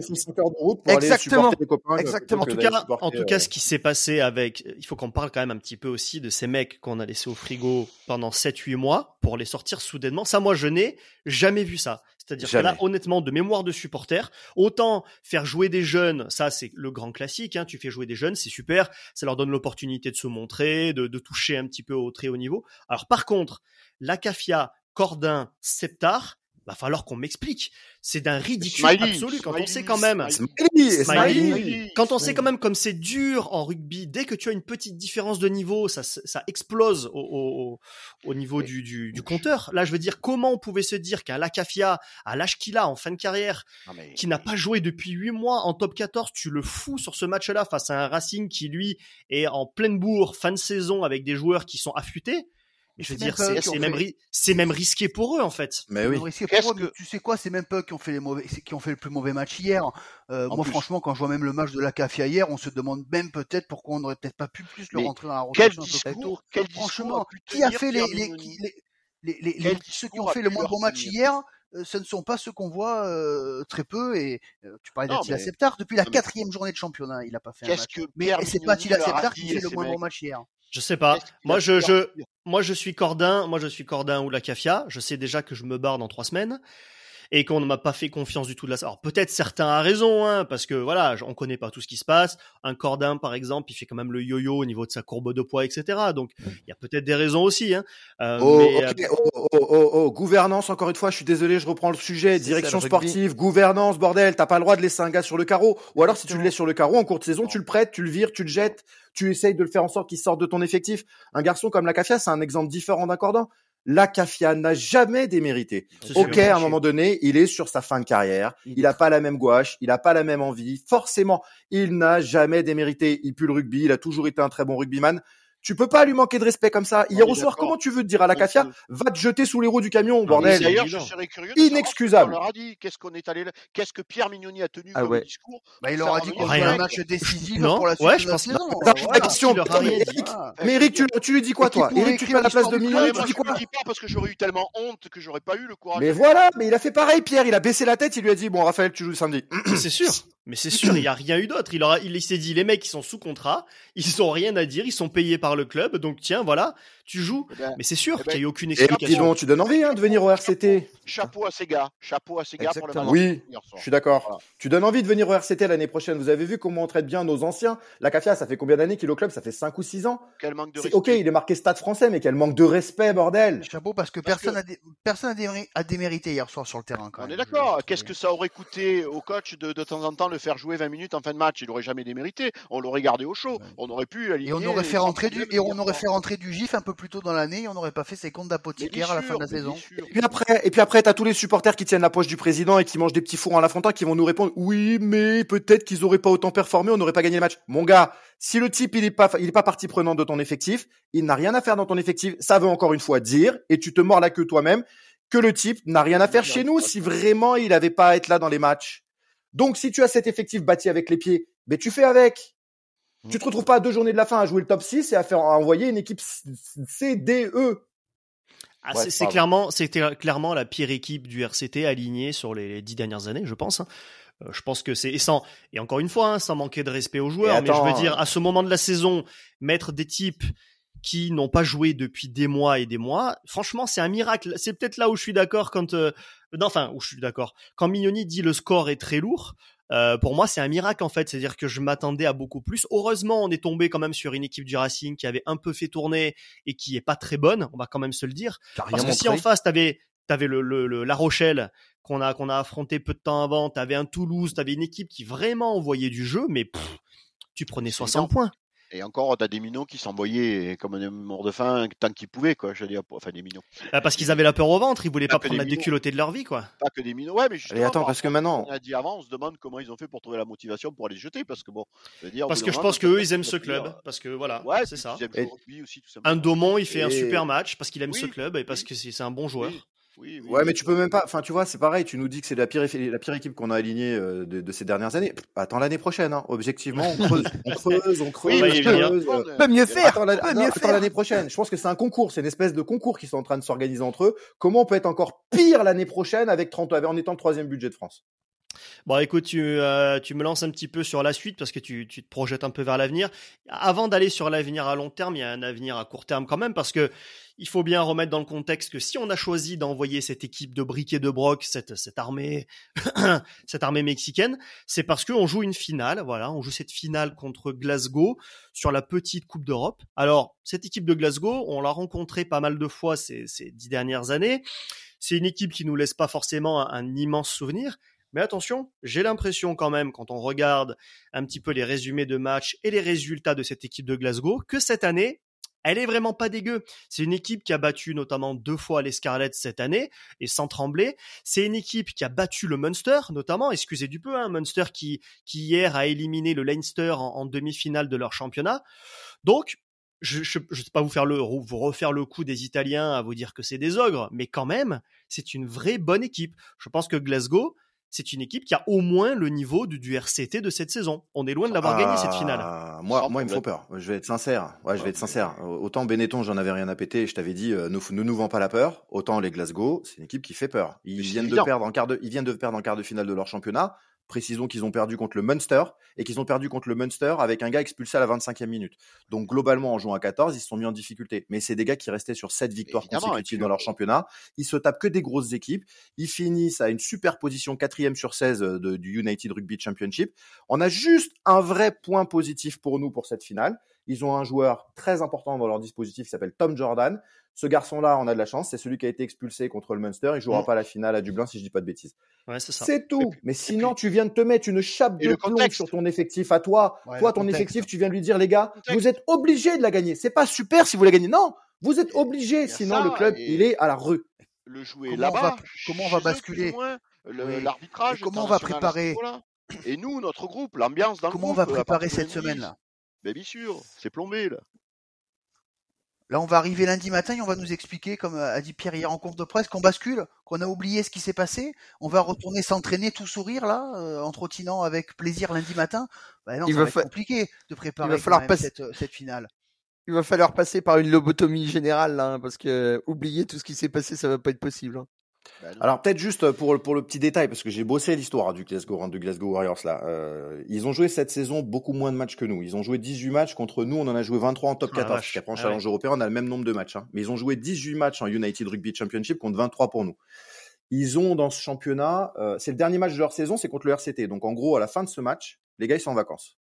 Exactement. Exactement. En tout cas, en tout cas, ce qui s'est passé avec, il faut qu'on parle quand même un petit peu aussi de ces mecs qu'on a laissés au frigo pendant 7-8 mois pour les sortir soudainement. Ça, moi, je n'ai jamais vu ça. C'est-à-dire que là, honnêtement, de mémoire de supporter, autant faire jouer des jeunes, ça c'est le grand classique, hein, tu fais jouer des jeunes, c'est super, ça leur donne l'opportunité de se montrer, de, de, toucher un petit peu au très haut niveau. Alors par contre, la Cafia, Cordin, Septar, va falloir qu'on m'explique. C'est d'un ridicule absolu quand on sait quand même. quand on sait quand même comme c'est dur en rugby, dès que tu as une petite différence de niveau, ça, ça explose au, au, niveau du, du, du, compteur. Là, je veux dire, comment on pouvait se dire qu'un Lacafia, à l'âge qu'il a en fin de carrière, qui n'a pas joué depuis 8 mois en top 14, tu le fous sur ce match-là face à un Racing qui, lui, est en pleine bourre, fin de saison, avec des joueurs qui sont affûtés je veux dire, c'est même, c'est même risqué pour eux en fait. Mais oui. Que... Tu sais quoi, c'est même pas qui ont fait les mauvais, qui ont fait le plus mauvais match hier. Euh, moi, franchement, quand je vois même le match de la CAFIA hier, on se demande même peut-être pourquoi on n'aurait peut-être pas pu plus le rentrer dans la rotation. Quel discours, quel franchement, qui a fait les, les, les, les ceux qui ont fait le moins bon match hier ce ne sont pas ceux qu'on voit euh, très peu et euh, tu parlais d'Attila Septar depuis la quatrième journée de championnat il a pas fait un match. Que mais c'est pas Attila Septar qui fait le moins bon match hier. Je sais pas. Moi, je, je, moi, je suis Cordin. Moi, je suis Cordin ou la Cafia. Je sais déjà que je me barre dans trois semaines et qu'on ne m'a pas fait confiance du tout de la. Alors peut-être certains a raison, hein, parce que voilà, on connaît pas tout ce qui se passe. Un Cordin, par exemple, il fait quand même le yo-yo au niveau de sa courbe de poids, etc. Donc il y a peut-être des raisons aussi. Hein. Euh, oh, euh, oh, oh, oh, oh, gouvernance. Encore une fois, je suis désolé, je reprends le sujet. Direction sportive, gouvernance, bordel. T'as pas le droit de laisser un gars sur le carreau. Ou alors si tu le laisses sur le carreau en courte saison, tu le prêtes, tu le vires, tu le jettes tu essayes de le faire en sorte qu'il sorte de ton effectif. Un garçon comme la Cafia, c'est un exemple différent d'un cordon la Cafia n'a jamais démérité. Ok, à un moment donné, il est sur sa fin de carrière. Il n'a pas la même gouache, il n'a pas la même envie. Forcément, il n'a jamais démérité. Il pue le rugby, il a toujours été un très bon rugbyman. Tu peux pas lui manquer de respect comme ça. Hier au soir, comment tu veux te dire à la Cafia, va te jeter sous les roues du camion, bordel. D'ailleurs, je serais curieux. Inexcusable. On leur a dit qu'est-ce qu'on est allé, qu'est-ce que Pierre Mignoni a tenu ah comme discours. Bah, il leur a dit qu'on un match décisif pour la suite ouais, je pense de la saison. la question. Mais Eric, tu, tu lui dis quoi, toi? Eric, tu fais à la place de Mignoni, tu dis quoi? Je lui dis pas parce que j'aurais eu tellement honte que j'aurais pas eu le courage. Mais voilà, mais il a fait pareil, Pierre. Il a baissé la tête, il lui a dit bon, Raphaël, tu joues samedi. C'est sûr. Mais c'est sûr, il n'y a rien eu d'autre. Il, aura, il s'est dit, les mecs, ils sont sous contrat, ils ont rien à dire, ils sont payés par le club, donc tiens, voilà, tu joues. Eh ben, mais c'est sûr eh qu'il n'y a eu ben, aucune explication. Et tu donnes envie hein, de venir au RCT. Chapeau à ces gars, chapeau à ces gars pour le Oui, je suis d'accord. Tu donnes envie de venir au RCT l'année prochaine. Vous avez vu comment on traite bien nos anciens. La CAFIA, ça fait combien d'années qu'il est au club? Ça fait 5 ou 6 ans. Quel manque de respect. Ok, il est marqué stade français, mais quel manque de respect, bordel. Chapeau parce que personne a personne a démérité hier soir sur le terrain. on est d'accord. Qu'est-ce que ça aurait coûté au coach de, de temps en temps le faire jouer 20 minutes en fin de match, il aurait jamais démérité. On l'aurait gardé au chaud. On aurait pu Et on aurait fait rentrer du, et on aurait fait rentrer du GIF un peu plus tôt dans l'année et on n'aurait pas fait ses comptes d'apothicaire à la fin de la saison. Et puis après, et puis après, t'as tous les supporters qui tiennent la poche du président et qui mangent des petits fours en la qui vont nous répondre, oui, mais peut-être qu'ils auraient pas autant performé, on n'aurait pas gagné le match. Mon gars, si le type, il est pas, il est pas partie prenante de ton effectif, il n'a rien à faire dans ton effectif, ça veut encore une fois dire, et tu te mords la queue toi-même, que le type n'a rien à faire chez nous si vraiment il avait pas à être là dans les matchs. Donc, si tu as cet effectif bâti avec les pieds, mais tu fais avec. Tu Tu te retrouves pas à deux journées de la fin à jouer le top 6 et à faire à envoyer une équipe CDE. Ah, c'est clairement, c'était clairement la pire équipe du RCT alignée sur les dix dernières années, je pense. Hein. Euh, je pense que c'est et sans et encore une fois, hein, sans manquer de respect aux joueurs, mais je veux dire à ce moment de la saison, mettre des types qui n'ont pas joué depuis des mois et des mois, franchement, c'est un miracle. C'est peut-être là où je suis d'accord quand, euh, enfin, où je suis d'accord. Quand Mignoni dit le score est très lourd, euh, pour moi, c'est un miracle en fait. C'est-à-dire que je m'attendais à beaucoup plus. Heureusement, on est tombé quand même sur une équipe du Racing qui avait un peu fait tourner et qui est pas très bonne. On va quand même se le dire. Parce que si en face, t'avais avais le, le, La Rochelle qu'on a qu'on a affronté peu de temps avant, t'avais un Toulouse, t'avais une équipe qui vraiment envoyait du jeu, mais tu prenais 60 points. Et encore, t'as des minots qui s'envoyaient comme un mort de faim tant qu'ils pouvaient, quoi. Je veux dire, enfin des minots. Ah, parce qu'ils avaient la peur au ventre, ils voulaient pas, prendre la déculottée de leur vie, quoi. Pas que des minots, ouais, mais justement. Et attends, parce que maintenant. On a dit avant, on se demande comment ils ont fait pour trouver la motivation pour aller jeter, parce que bon. Je veux dire, parce que je pense qu'eux, ils aiment ce club, parce que voilà, ouais, c'est ça. Aussi, un Domon, il fait un super match parce qu'il aime ce club et parce que c'est un bon joueur. Oui, ouais, mais tu peux même pas. Enfin, tu vois, c'est pareil. Tu nous dis que c'est la pire, la pire équipe qu'on a alignée euh, de, ces dernières années. Attends l'année prochaine. Hein. Objectivement, on creuse, on creuse, on creuse. Oui, peut mieux faire. Attends l'année prochaine. Je pense que c'est un concours. C'est une espèce de concours qui sont en train de s'organiser entre eux. Comment on peut être encore pire l'année prochaine avec 30 en étant le troisième budget de France? Bon, écoute, tu, euh, tu, me lances un petit peu sur la suite parce que tu, tu te projettes un peu vers l'avenir. Avant d'aller sur l'avenir à long terme, il y a un avenir à court terme quand même parce que il faut bien remettre dans le contexte que si on a choisi d'envoyer cette équipe de briques et de broc, cette, cette armée, cette armée mexicaine, c'est parce qu'on joue une finale. Voilà, on joue cette finale contre Glasgow sur la petite Coupe d'Europe. Alors, cette équipe de Glasgow, on l'a rencontrée pas mal de fois ces, ces dix dernières années. C'est une équipe qui nous laisse pas forcément un immense souvenir, mais attention, j'ai l'impression quand même, quand on regarde un petit peu les résumés de matchs et les résultats de cette équipe de Glasgow, que cette année, elle est vraiment pas dégueu. C'est une équipe qui a battu notamment deux fois les Scarlets cette année et sans trembler. C'est une équipe qui a battu le Munster notamment. Excusez du peu, hein, Munster qui, qui hier a éliminé le Leinster en, demi-finale de leur championnat. Donc je ne sais pas vous faire le vous refaire le coup des Italiens à vous dire que c'est des ogres, mais quand même, c'est une vraie bonne équipe. Je pense que Glasgow, c'est une équipe qui a au moins le niveau du, RCT de cette saison. On est loin de l'avoir gagné cette finale. Moi, moi, il me faut peur. Je vais être sincère. Ouais, je vais être sincère. Autant Benetton, j'en avais rien à péter. Je t'avais dit, euh, ne nous, vend pas la peur. Autant les Glasgow, c'est une équipe qui fait peur. Ils viennent de perdre en quart de, ils viennent de perdre en quart de finale de leur championnat. Précisons qu'ils ont perdu contre le Munster et qu'ils ont perdu contre le Munster avec un gars expulsé à la 25e minute. Donc globalement, en jouant à 14, ils se sont mis en difficulté. Mais c'est des gars qui restaient sur 7 victoires consécutives dans leur championnat. Ils se tapent que des grosses équipes. Ils finissent à une super position, quatrième sur 16 euh, du United Rugby Championship. On a juste un vrai point positif pour nous pour cette finale. Ils ont un joueur très important dans leur dispositif qui s'appelle Tom Jordan. Ce garçon-là, on a de la chance, c'est celui qui a été expulsé contre le Munster. Il jouera mm. pas la finale à Dublin si je dis pas de bêtises. Ouais, c'est tout. Mais sinon, tu viens de te mettre une chape de plomb sur ton effectif à toi. toi, ton effectif, tu viens de lui dire, les gars, vous êtes obligés de la gagner. C'est pas super si vous la gagnez. Non, vous êtes obligés. Sinon, le club, il est à la rue. Le jouer là-bas. Comment on va basculer L'arbitrage. Comment on va préparer Et nous, notre groupe, l'ambiance dans le groupe. Comment on va préparer cette semaine-là ben, bien sûr, c'est plombé là. Là, on va arriver lundi matin et on va nous expliquer, comme a dit Pierre hier en conf de presse, qu'on bascule, qu'on a oublié ce qui s'est passé. On va retourner s'entraîner, tout sourire là, euh, en trottinant avec plaisir lundi matin. Ben non, Il ça va, être compliqué de préparer Il va falloir passer... cette, cette, finale. Il va falloir passer par une lobotomie générale là, hein, parce que oublier tout ce qui s'est passé, ça va pas être possible. Hein. Bah, Alors peut-être juste pour, pour le petit détail, parce que j'ai bossé l'histoire du Glasgow, du Glasgow Warriors là. Euh, ils ont joué cette saison beaucoup moins de matchs que nous. Ils ont joué 18 matchs contre nous, on en a joué 23 en top 14. Ah, parce en ah challenge européen, on a le même nombre de matchs. Hein. Mais ils ont joué 18 matchs en United Rugby Championship contre 23 pour nous. Ils ont dans ce championnat, euh, c'est le dernier match de leur saison, c'est contre le RCT. Donc en gros, à la fin de ce match, les gars ils sont en vacances.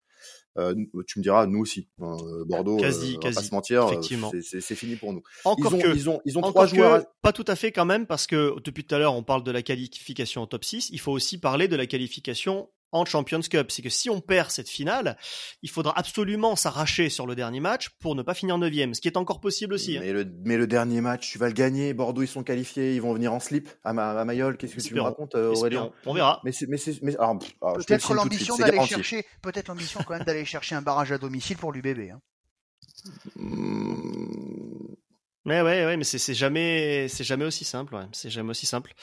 Euh, tu me diras, nous aussi, hein, euh, Bordeaux, quasi, euh, quasi, pas se mentir, c'est fini pour nous. Encore ils ont, que, ils ont, ils ont trois joueurs. Pas tout à fait quand même, parce que depuis tout à l'heure, on parle de la qualification au top 6. Il faut aussi parler de la qualification en Champions Cup. C'est que si on perd cette finale, il faudra absolument s'arracher sur le dernier match pour ne pas finir neuvième, ce qui est encore possible aussi. Hein. Mais, le, mais le dernier match, tu vas le gagner. Bordeaux, ils sont qualifiés, ils vont venir en slip à, à Mayol. Qu'est-ce que tu me racontes, euh, Aurélien On verra. Mais mais mais peut-être l'ambition d'aller chercher, peut-être l'ambition quand même d'aller chercher un barrage à domicile pour l'UBB. Hein. Hmm. Mais ouais, ouais, mais c'est jamais, c'est jamais aussi simple. Ouais. C'est jamais aussi simple.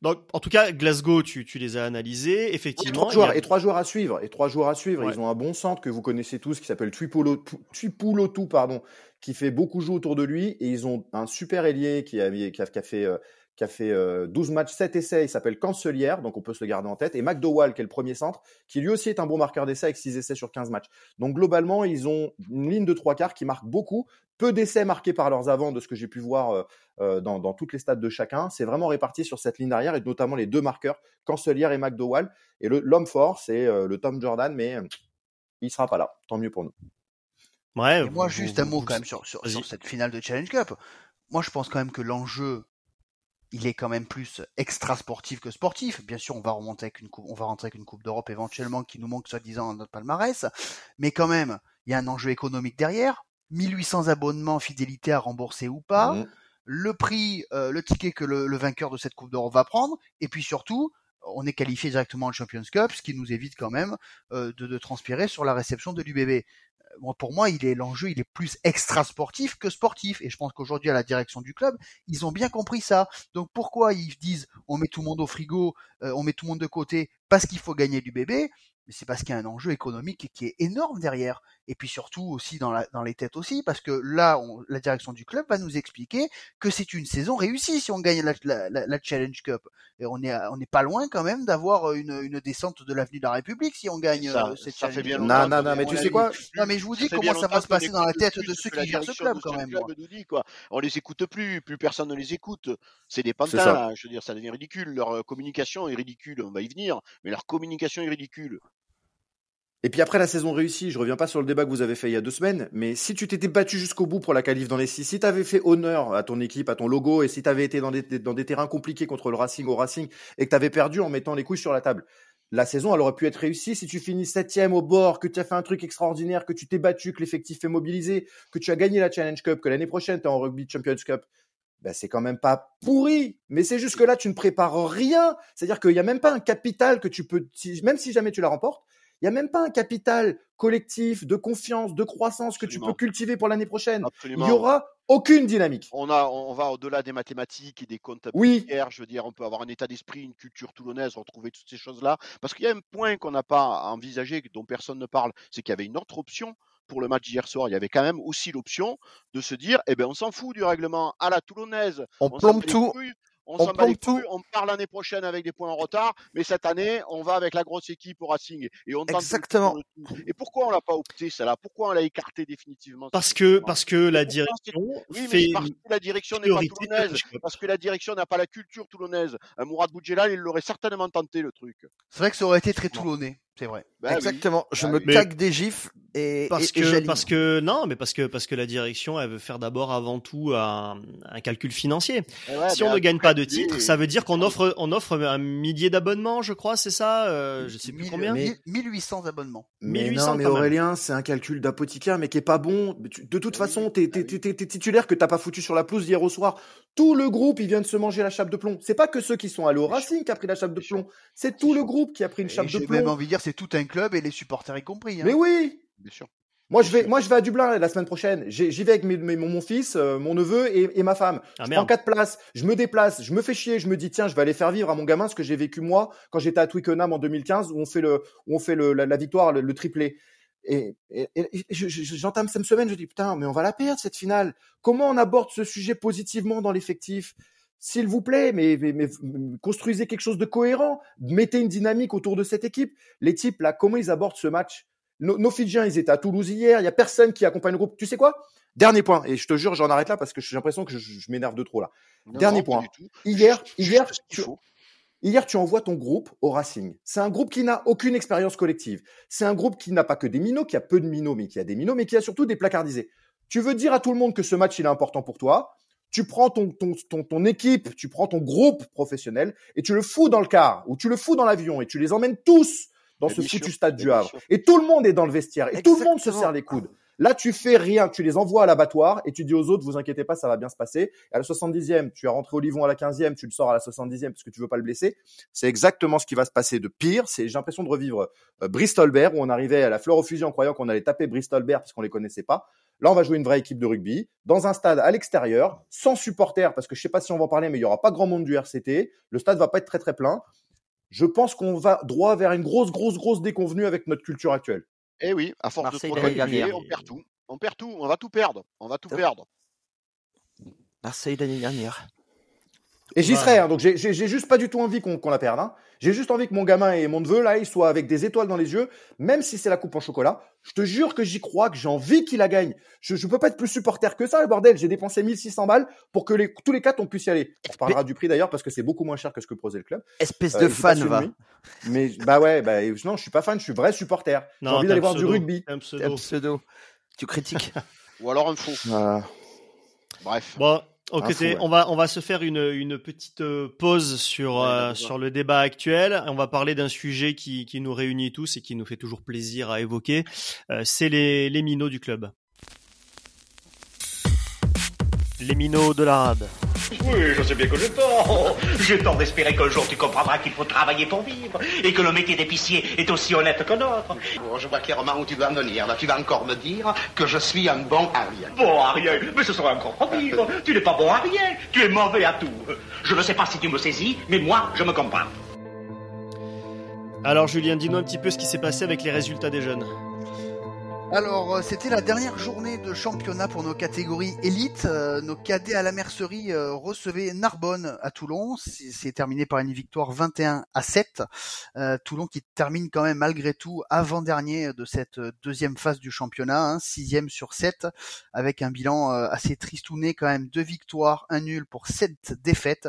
Donc, en tout cas, Glasgow, tu, tu les as analysés, effectivement. Et trois, joueurs, et trois joueurs à suivre. Et trois joueurs à suivre. Ils ont un bon centre que vous connaissez tous, qui s'appelle Tuipulotu, pardon, qui fait beaucoup jouer autour de lui. Et ils ont un super ailier qui a, qui a, qui a fait, euh, qui a fait 12 euh, matchs, 7 essais, il s'appelle Cancelière, donc on peut se le garder en tête, et McDowell, qui est le premier centre, qui lui aussi est un bon marqueur d'essais avec 6 essais sur 15 matchs. Donc globalement, ils ont une ligne de trois quarts qui marque beaucoup, peu d'essais marqués par leurs avants de ce que j'ai pu voir euh, euh, dans, dans, toutes les stades de chacun. C'est vraiment réparti sur cette ligne arrière, et notamment les deux marqueurs, Cancelière et McDowell. Et l'homme fort, c'est le Tom Jordan, mais il sera pas là. Tant mieux pour nous. Ouais, et moi, juste un mot quand même sur, sur, sur cette finale de Challenge Cup. Moi, je pense quand même que l'enjeu il est quand même plus extra sportif que sportif. Bien sûr, on va remonter avec une coupe, on va rentrer avec une coupe d'Europe éventuellement qui nous manque soi-disant notre palmarès, mais quand même, il y a un enjeu économique derrière. 1800 abonnements, fidélité à rembourser ou pas. Mmh. Le prix, euh, le ticket que le, vainqueur de cette Coupe d'Europe va prendre. Et puis surtout, on est qualifié directement en Champions Cup, ce qui nous évite quand même euh, de, de, transpirer sur la réception de l'UBB pour moi, il est l'enjeu, il est plus extra sportif que sportif. Et je pense qu'aujourd'hui, à la direction du club, ils ont bien compris ça. Donc pourquoi ils disent on met tout le monde au frigo, euh, on met tout le monde de côté parce qu'il faut gagner du bébé? Mais c'est parce qu'il y a un enjeu économique qui est énorme derrière. Et puis surtout aussi dans, la, dans les têtes aussi, parce que là, on, la direction du club va nous expliquer que c'est une saison réussie si on gagne la, la, la Challenge Cup. Et on est on n'est pas loin quand même d'avoir une, une descente de l'avenue de la République si on gagne ça, euh, cette ça fait bien Non, non, non, mais tu sais quoi? Non, mais je vous dis comment ça va se passer dans la tête de ceux qui gèrent ce club quand même. Club nous dit, quoi. On les écoute plus, plus personne ne les écoute. C'est des pantins, je veux dire, ça devient ridicule. Leur euh, communication est ridicule. On va y venir, mais leur communication est ridicule. Et puis après la saison réussie, je reviens pas sur le débat que vous avez fait il y a deux semaines, mais si tu t'étais battu jusqu'au bout pour la qualif dans les six, si tu avais fait honneur à ton équipe, à ton logo, et si tu avais été dans des, terrains compliqués contre le Racing au Racing, et que tu avais perdu en mettant les couilles sur la table, la saison, elle aurait pu être réussie si tu finis septième au bord, que tu as fait un truc extraordinaire, que tu t'es battu, que l'effectif est mobilisé, que tu as gagné la Challenge Cup, que l'année prochaine tu es en Rugby Champions Cup. Ben, c'est quand même pas pourri, mais c'est juste que là, tu ne prépares rien. C'est-à-dire qu'il n'y a même pas un capital que tu peux, même si jamais tu la remportes, il n'y a même pas un capital collectif de confiance, de croissance que tu peux cultiver pour l'année prochaine. Il n'y aura aucune dynamique. On, a, on va au-delà des mathématiques et des comptes oui. Je veux dire, on peut avoir un état d'esprit, une culture toulonnaise, retrouver toutes ces choses-là. Parce qu'il y a un point qu'on n'a pas envisagé, dont personne ne parle, c'est qu'il y avait une autre option pour le match d'hier soir, il y avait quand même aussi l'option de se dire, eh ben, on s'en fout du règlement à la toulonnaise. On, plombe tout on, s'en bat les couilles, on part l'année prochaine avec des points en retard, mais cette année, on va avec la grosse équipe au Racing. Et on Exactement. Et pourquoi on l'a pas opté, ça là Pourquoi on l'a écarté définitivement? Parce que, parce que la direction fait parce que la direction n'est pas toulonnaise, parce que la direction n'a pas la culture toulonnaise. Un Mourad Boudjelal, il l'aurait certainement tenté, le truc. C'est vrai que ça aurait été très toulonnais. C'est vrai. Bah Exactement. je bah me oui. des gifs et parce que parce que non, mais parce que parce que la direction elle veut faire d'abord avant tout un, un calcul financier. si on ne gagne pas de titre, ça veut dire qu'on offre on offre un millier d'abonnements, je crois, c'est ça. Euh, je sais plus combien. 1800 abonnements. Mais 1800 non, mais Aurélien, c'est un calcul d'apothicaire, mais qui est pas bon. De toute façon, t'es es, titulaire que t'as pas foutu sur la pelouse hier au soir. Tout le groupe, il vient de se manger la chape de plomb. C'est pas que ceux qui sont allés au Racing qui a pris la chape de plomb. C'est tout le groupe qui a pris une chape de plomb. J'ai même envie de dire, c'est tout un club et les supporters y compris. Hein. Mais oui Bien sûr. Moi je vais, moi je vais à Dublin la semaine prochaine. J'y vais avec mes, mon, fils, euh, mon neveu et, ma femme. Ah, je prends quatre places, je me déplace, je me fais chier, je me dis tiens, je vais aller faire vivre à mon gamin ce que j'ai vécu moi quand j'étais à Twickenham en 2015 où on fait le, où on fait le, la, victoire, le, triplé. Et, et, j'entame cette semaine, je dis putain, mais on va la perdre cette finale. Comment on aborde ce sujet positivement dans l'effectif? S'il vous plaît, mais, mais, construisez quelque chose de cohérent, mettez une dynamique autour de cette équipe. Les types, là, comment ils abordent ce match? Nos, nos, Fidjiens, ils étaient à Toulouse hier, il y a personne qui accompagne le groupe. Tu sais quoi? Dernier point, et je te jure, j'en arrête là parce que j'ai l'impression que je, m'énerve de trop là. Dernier point. Hier, hier, tu, hier, tu envoies ton groupe au Racing. C'est un groupe qui n'a aucune expérience collective. C'est un groupe qui n'a pas que des minots, qui a peu de minots, mais qui a des minots, mais qui a surtout des placardisés. Tu veux dire à tout le monde que ce match, il est important pour toi? Tu prends ton, ton, ton, ton, équipe, tu prends ton groupe professionnel et tu le fous dans le car ou tu le fous dans l'avion et tu les emmènes tous dans ce foutu stade du Havre. Et tout le monde est dans le vestiaire et tout le monde se serre les coudes. Là, tu fais rien, tu les envoies à l'abattoir et tu dis aux autres, vous inquiétez pas, ça va bien se passer. Et à la 70e, tu as rentré Olivon à la 15e, tu le sors à la 70e parce que tu veux pas le blesser. C'est exactement ce qui va se passer de pire. C'est, j'ai l'impression de revivre euh, Bristol Bear où on arrivait à la fleur au fusil en croyant qu'on allait taper Bristol Bear parce qu'on les connaissait pas. Là, on va jouer une vraie équipe de rugby dans un stade à l'extérieur, sans supporters, parce que je sais pas si on va en parler, mais il y aura pas grand monde du RCT. Le stade va pas être très très plein. Je pense qu'on va droit vers une grosse, grosse, grosse déconvenue avec notre culture actuelle. Eh oui, à force de trop on perd tout. On perd tout, on va tout perdre. On va tout perdre. Marseille l'année dernière. Et j'y serai, hein, donc j'ai juste pas du tout envie qu'on la perde. Hein. J'ai juste envie que mon gamin et mon neveu, là, ils soient avec des étoiles dans les yeux, même si c'est la coupe en chocolat. Je te jure que j'y crois, que j'ai envie qu'il la gagne. Je, je peux pas être plus supporter que ça, le bordel. J'ai dépensé 1600 balles pour que les, tous les quatre, on puisse y aller. On parlera du prix d'ailleurs, parce que c'est beaucoup moins cher que ce que proposait le club. Espèce euh, de fan, va. Mais, bah ouais, bah, non, je suis pas fan, je suis vrai supporter. J'ai envie d'aller voir du rugby. Un pseudo. Tu critiques. Ou alors un faux. Voilà. Bref. Bon. Ok, on va on va se faire une, une petite euh, pause sur euh, sur le débat actuel. On va parler d'un sujet qui, qui nous réunit tous et qui nous fait toujours plaisir à évoquer. Euh, c'est les les minots du club. Les minots de la rade. Oui, je sais bien que j'ai tort. J'ai tort d'espérer qu'un jour tu comprendras qu'il faut travailler pour vivre et que le métier d'épicier est aussi honnête que l'autre. Bon, je vois clairement où tu vas en venir. Là, tu vas encore me dire que je suis un bon Ariel. Bon Ariel Mais ce serait encore pire. Tu n'es pas bon à rien. Tu es mauvais à tout. Je ne sais pas si tu me saisis, mais moi, je me comprends. Alors Julien, dis-nous un petit peu ce qui s'est passé avec les résultats des jeunes. Alors, euh, c'était la dernière journée de championnat pour nos catégories élites. Euh, nos cadets à la mercerie euh, recevaient Narbonne à Toulon. C'est terminé par une victoire 21 à 7. Toulon qui termine quand même malgré tout avant-dernier de cette deuxième phase du championnat, hein, sixième sur 7, avec un bilan assez tristouné quand même. Deux victoires, un nul pour sept défaites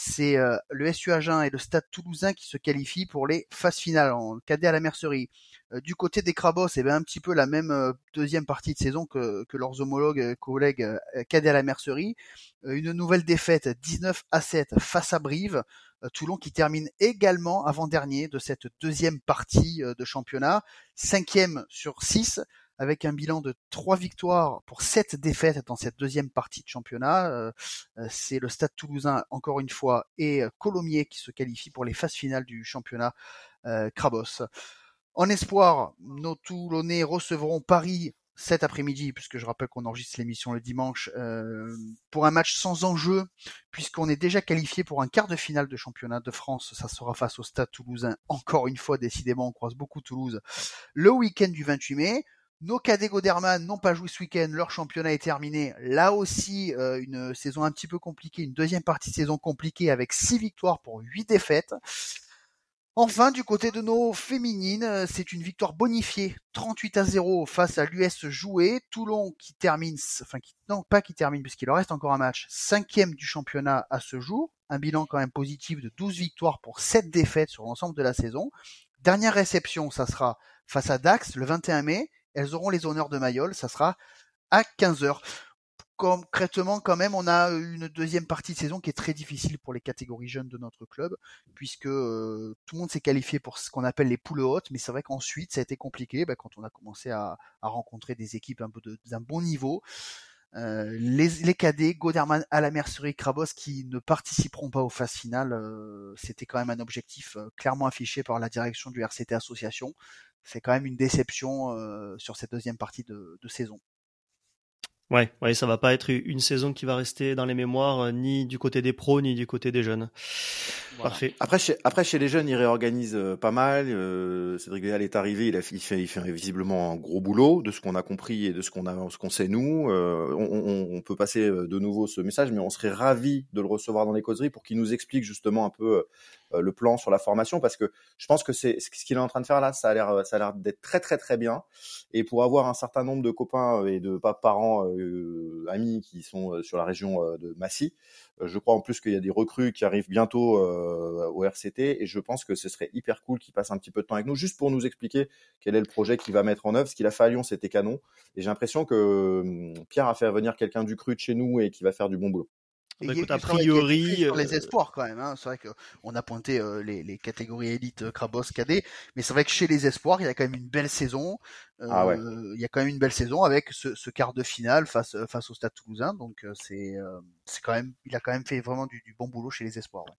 c'est le SU Agen et le Stade Toulousain qui se qualifient pour les phases finales en cadet à la mercerie. Euh, du côté des Crabos, c'est eh un petit peu la même euh, deuxième partie de saison que, leurs homologues euh, collègues cadets à la mercerie. une nouvelle défaite 19 à 7 face à Brive. Toulon qui termine également avant-dernier de cette deuxième partie de championnat, cinquième sur 6, avec un bilan de 3 victoires pour 7 défaites dans cette deuxième partie de championnat. C'est le Stade toulousain, encore une fois, et Colomiers qui se qualifient pour les phases finales du championnat Crabos. En espoir, nos Toulonnais recevront Paris cet après-midi, puisque je rappelle qu'on enregistre l'émission le dimanche, euh, pour un match sans enjeu, puisqu'on est déjà qualifié pour un quart de finale de championnat de France. Ça sera face au Stade toulousain. Encore une fois, décidément, on croise beaucoup Toulouse. Le week-end du 28 mai. Nos cadets Goderman n'ont pas joué ce week-end, leur championnat est terminé. Là aussi, euh, une saison un petit peu compliquée, une deuxième partie de saison compliquée avec six victoires pour huit défaites. Enfin, du côté de nos féminines, euh, c'est une victoire bonifiée, 38 à 0 face à l'US joué. Toulon qui termine, enfin qui, non pas qui termine puisqu'il leur reste encore un match, cinquième du championnat à ce jour. Un bilan quand même positif de 12 victoires pour 7 défaites sur l'ensemble de la saison. Dernière réception, ça sera face à Dax le 21 mai. Elles auront les honneurs de Mayol, ça sera à 15h concrètement, quand même, on a une deuxième partie de saison qui est très difficile pour les catégories jeunes de notre club, puisque tout le monde s'est qualifié pour ce qu'on appelle les poules hautes, mais c'est vrai qu'ensuite, ça a été compliqué bah, quand on a commencé à, rencontrer des équipes un peu d'un bon niveau. les, les cadets, Goderman à la mercerie, Krabos qui ne participeront pas aux phases finales, c'était quand même un objectif clairement affiché par la direction du RCT Association. C'est quand même une déception sur cette deuxième partie de saison. Ouais, ouais, ça va pas être une saison qui va rester dans les mémoires, euh, ni du côté des pros, ni du côté des jeunes. Parfait. Après chez, après, chez les jeunes, ils réorganisent euh, pas mal. Euh, Cédric Véal est arrivé, il, a, il, fait, il fait visiblement un gros boulot de ce qu'on a compris et de ce qu'on a, ce qu'on sait nous. Euh, on, on, peut passer de nouveau ce message, mais on serait ravi de le recevoir dans les causeries pour qu'il nous explique justement un peu le plan sur la formation, parce que je pense que c'est ce qu'il est en train de faire là, ça a l'air, ça a l'air d'être très très très bien. Et pour avoir un certain nombre de copains et de parents, amis qui sont sur la région de Massy, je crois en plus qu'il y a des recrues qui arrivent bientôt au RCT et je pense que ce serait hyper cool qu'il passe un petit peu de temps avec nous juste pour nous expliquer quel est le projet qu'il va mettre en œuvre. Ce qu'il a fait à Lyon, c'était canon. Et j'ai l'impression que hum, Pierre a fait venir quelqu'un du cru de chez nous et qui va faire du bon boulot. Bah, écoute, a priori, sur les euh, espoirs quand même. Hein. C'est vrai qu'on a pointé euh, les, les, catégories élites euh, Krabos, cadet, mais c'est vrai que chez les espoirs, il y a quand même une belle saison. ah ouais. Il y a quand même une belle saison avec ce, ce quart de finale face face au Stade Toulousain. Donc c'est c'est quand même, il a quand même fait vraiment du, du bon boulot chez les espoirs. Ouais.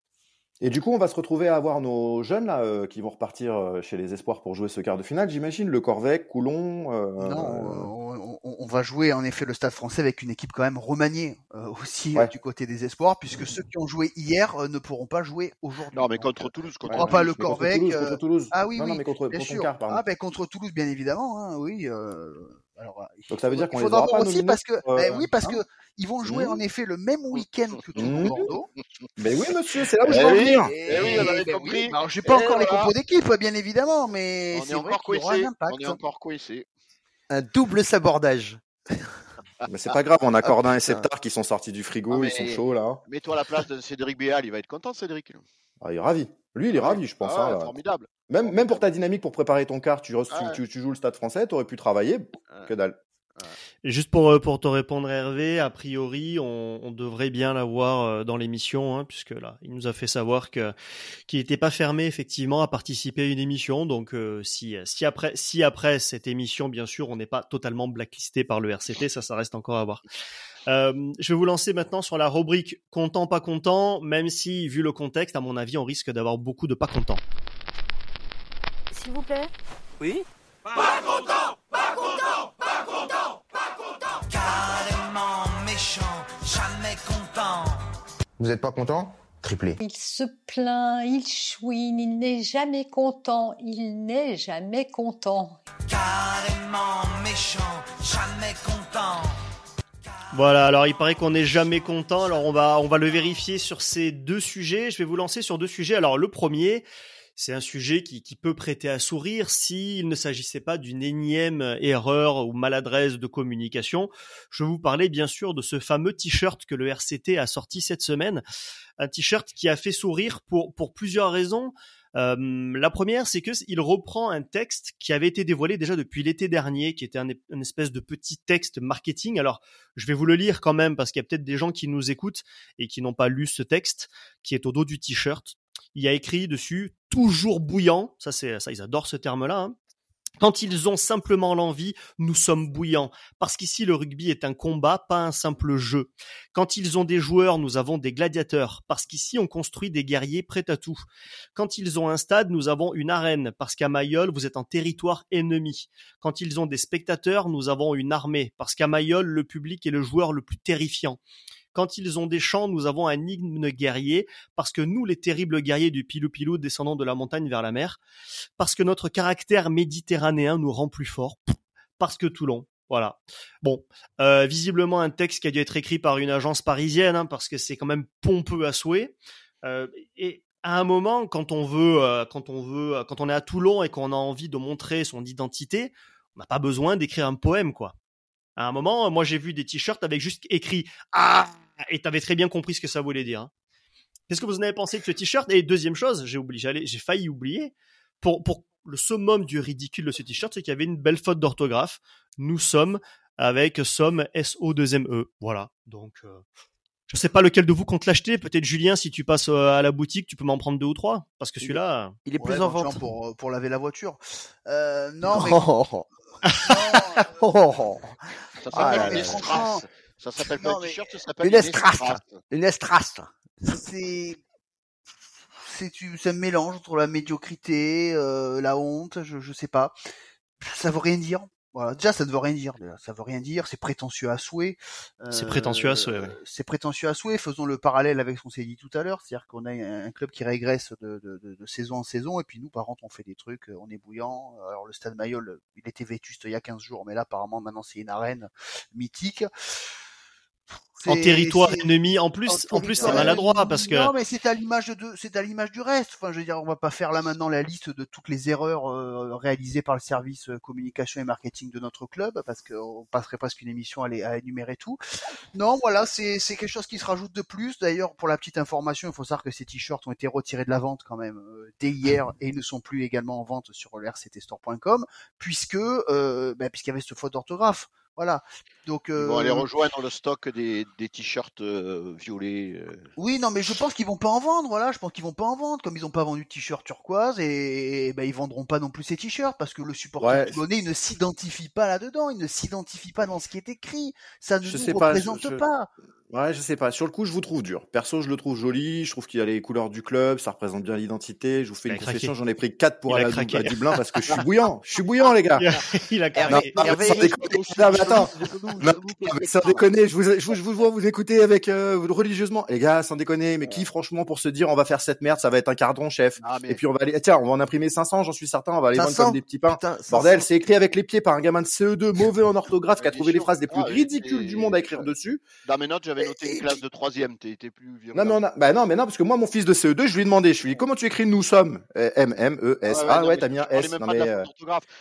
Et du coup, on va se retrouver à avoir nos jeunes là euh, qui vont repartir euh, chez les Espoirs pour jouer ce quart de finale, j'imagine. Le Corvec, Coulon. Euh, non, on, va jouer en effet le Stade Français avec une équipe quand même remaniée aussi du côté des Espoirs, puisque ceux qui ont joué hier ne pourront pas jouer aujourd'hui. Non, mais contre Toulouse, contre Toulouse. pas le Corvec. Contre Toulouse, Ah oui, oui, mais contre, bien sûr. ah ben contre Toulouse, bien évidemment, hein, oui. Alors, Donc ça veut dire qu'on les aura pas aussi parce que, ben oui, parce hein que ils vont jouer mmh. en effet le même week-end que Toulon mmh. Bordeaux. Mais oui, monsieur, c'est là où je veux en venir. Eh oui, avait ben compris. Alors, j'ai pas encore les compos d'équipe, bien évidemment, mais c'est vrai qu'il y aura un impact. On est encore coincé. Un double sabordage. Mais c'est pas grave, on a Cordin et Septar qui sont sortis du frigo, ah, ils sont chauds là. Mets-toi à la place de Cédric Béal, il va être content, Cédric. Ah, il est ravi. Lui, il est ravi, je pense. Ah, hein, formidable. Même, même pour ta dynamique pour préparer ton quart, tu, tu, tu, joues le stade français, tu aurais pu travailler. Que dalle. Juste pour, euh, pour te répondre, Hervé, a priori, on, on devrait bien l'avoir euh, dans l'émission, hein, puisque là, il nous a fait savoir que qu'il n'était pas fermé effectivement à participer à une émission. Donc, euh, si, si après, si après cette émission, bien sûr, on n'est pas totalement blacklisté par le RCT, ça, ça reste encore à voir. Euh, je vais vous lancer maintenant sur la rubrique content pas content, même si vu le contexte, à mon avis, on risque d'avoir beaucoup de pas contents. S'il vous plaît. Oui. Pas content, pas content, jamais content. Vous n'êtes pas content? Triplé. Il se plaint, il chouine, il n'est jamais content, il n'est jamais content. Carrément méchant, jamais content. Voilà, alors il paraît qu'on n'est jamais content. Alors on va on va le vérifier sur ces deux sujets. Je vais vous lancer sur deux sujets. Alors le premier, c'est un sujet qui, peut prêter à sourire s'il ne s'agissait pas d'une énième erreur ou maladresse de communication. Je vous parlais bien sûr de ce fameux t-shirt que le RCT a sorti cette semaine. Un t-shirt qui a fait sourire pour, pour plusieurs raisons. Euh, la première, c'est que il reprend un texte qui avait été dévoilé déjà depuis l'été dernier, qui était un, une espèce de petit texte marketing. Alors, je vais vous le lire quand même parce qu'il y a peut-être des gens qui nous écoutent et qui n'ont pas lu ce texte, qui est au dos du t-shirt il y a écrit dessus toujours bouillant. Ça, c'est ça, ils adorent ce terme-là. Hein. Quand ils ont simplement l'envie, nous sommes bouillants. Parce qu'ici, le rugby est un combat, pas un simple jeu. Quand ils ont des joueurs, nous avons des gladiateurs. Parce qu'ici, on construit des guerriers prêts à tout. Quand ils ont un stade, nous avons une arène. Parce qu'à Mayol, vous êtes en territoire ennemi. Quand ils ont des spectateurs, nous avons une armée. Parce qu'à Mayol, le public est le joueur le plus terrifiant. Quand ils ont des chants, nous avons un hymne guerrier, parce que nous, les terribles guerriers du pilou-pilou descendant de la montagne vers la mer, parce que notre caractère méditerranéen nous rend plus forts, parce que Toulon. Voilà. Bon, euh, visiblement un texte qui a dû être écrit par une agence parisienne, hein, parce que c'est quand même pompeux à souhait. Euh, et à un moment, quand on veut, euh, quand on veut, quand on est à Toulon et qu'on a envie de montrer son identité, on n'a pas besoin d'écrire un poème, quoi. À un moment, moi j'ai vu des t-shirts avec juste écrit Ah et t'avais très bien compris ce que ça voulait dire. Hein. Qu'est-ce que vous en avez pensé de ce t-shirt? Et deuxième chose, j'ai oublié, j'ai failli oublier. Pour, pour le summum du ridicule de ce t-shirt, c'est qu'il y avait une belle faute d'orthographe. Nous sommes avec somme S O 2 M E. Voilà. Donc euh, je sais pas lequel de vous compte l'acheter. Peut-être Julien, si tu passes euh, à la boutique, tu peux m'en prendre deux ou trois, parce que celui-là, il est plus en vente pour pour laver la voiture. Euh, non, mais non, ça s'appelle ah, une strass. Ça s'appelle pas un t-shirt, ça s'appelle une estrasse. Une estrasse. C'est c'est un mélange entre la médiocrité, euh, la honte, je, je sais pas. Ça veut rien dire. Voilà, déjà ça ne veut rien dire. Ça veut rien dire. C'est prétentieux à souhait. Euh, c'est prétentieux à souhait. Ouais. C'est prétentieux à souhait. Faisons le parallèle avec ce qu'on s'est dit tout à l'heure, c'est-à-dire qu'on a un club qui régresse de, de, de, de, saison en saison, et puis nous, par contre, on fait des trucs, on est bouillant. Alors le Stade Mayol, il était vétuste il y a 15 jours, mais là, apparemment, maintenant c'est une arène mythique en territoire ennemi. En plus, en, plus, c'est maladroit parce que. Non, mais c'est à l'image de, c'est à l'image du reste. Enfin, je veux dire, on va pas faire là maintenant la liste de toutes les erreurs euh, réalisées par le service euh, communication et marketing de notre club parce qu'on passerait presque une émission à, les, à énumérer tout. Non, voilà, c'est, c'est quelque chose qui se rajoute de plus. D'ailleurs, pour la petite information, il faut savoir que ces t-shirts ont été retirés de la vente quand même euh, dès hier et ne sont plus également en vente sur le rctstore.com puisque, euh, bah, puisqu'il y avait ce faute d'orthographe. Voilà. Donc, euh... Ils vont aller rejoindre le stock des, des t-shirts euh, violets. Euh... Oui, non, mais je pense qu'ils vont pas en vendre. Voilà, je pense qu'ils vont pas en vendre. Comme ils ont pas vendu de t-shirts turquoise, et, et ben, ils vendront pas non plus ces t-shirts parce que le supporter ouais. il ne s'identifie pas là-dedans. Il ne s'identifie pas dans ce qui est écrit. Ça ne je nous représente pas. Je, pas. Ouais, je sais pas. Sur le coup, je vous trouve dur. Perso, je le trouve joli. Je trouve qu'il a les couleurs du club. Ça représente bien l'identité. Je vous fais il une confession. J'en ai pris quatre pour aller à Dublin parce que je suis bouillant. Je suis bouillant, les gars. il a craqué. Non, Hervé, non, mais attends. Non, mais sans déconner, je vous, je vous, je vous vois vous écouter avec euh, religieusement. Les gars, sans déconner, mais qui franchement pour se dire on va faire cette merde, ça va être un cardon chef. Mais... Et puis on va aller tiens, on va en imprimer 500, j'en suis certain, on va aller vendre comme des petits pains. Putain, Bordel, c'est écrit avec les pieds par un gamin de CE2 mauvais en orthographe qui a trouvé les phrases les plus ridicules du monde à écrire dessus. Dans mes notes, j'avais avais noté une classe de troisième, t'es t'es plus vieux. Non mais on a, bah non mais non parce que moi mon fils de CE2 je lui ai demandé, je lui ai dit comment tu écris nous sommes Euh, M M E S ah ouais t'as mis un S non mais euh,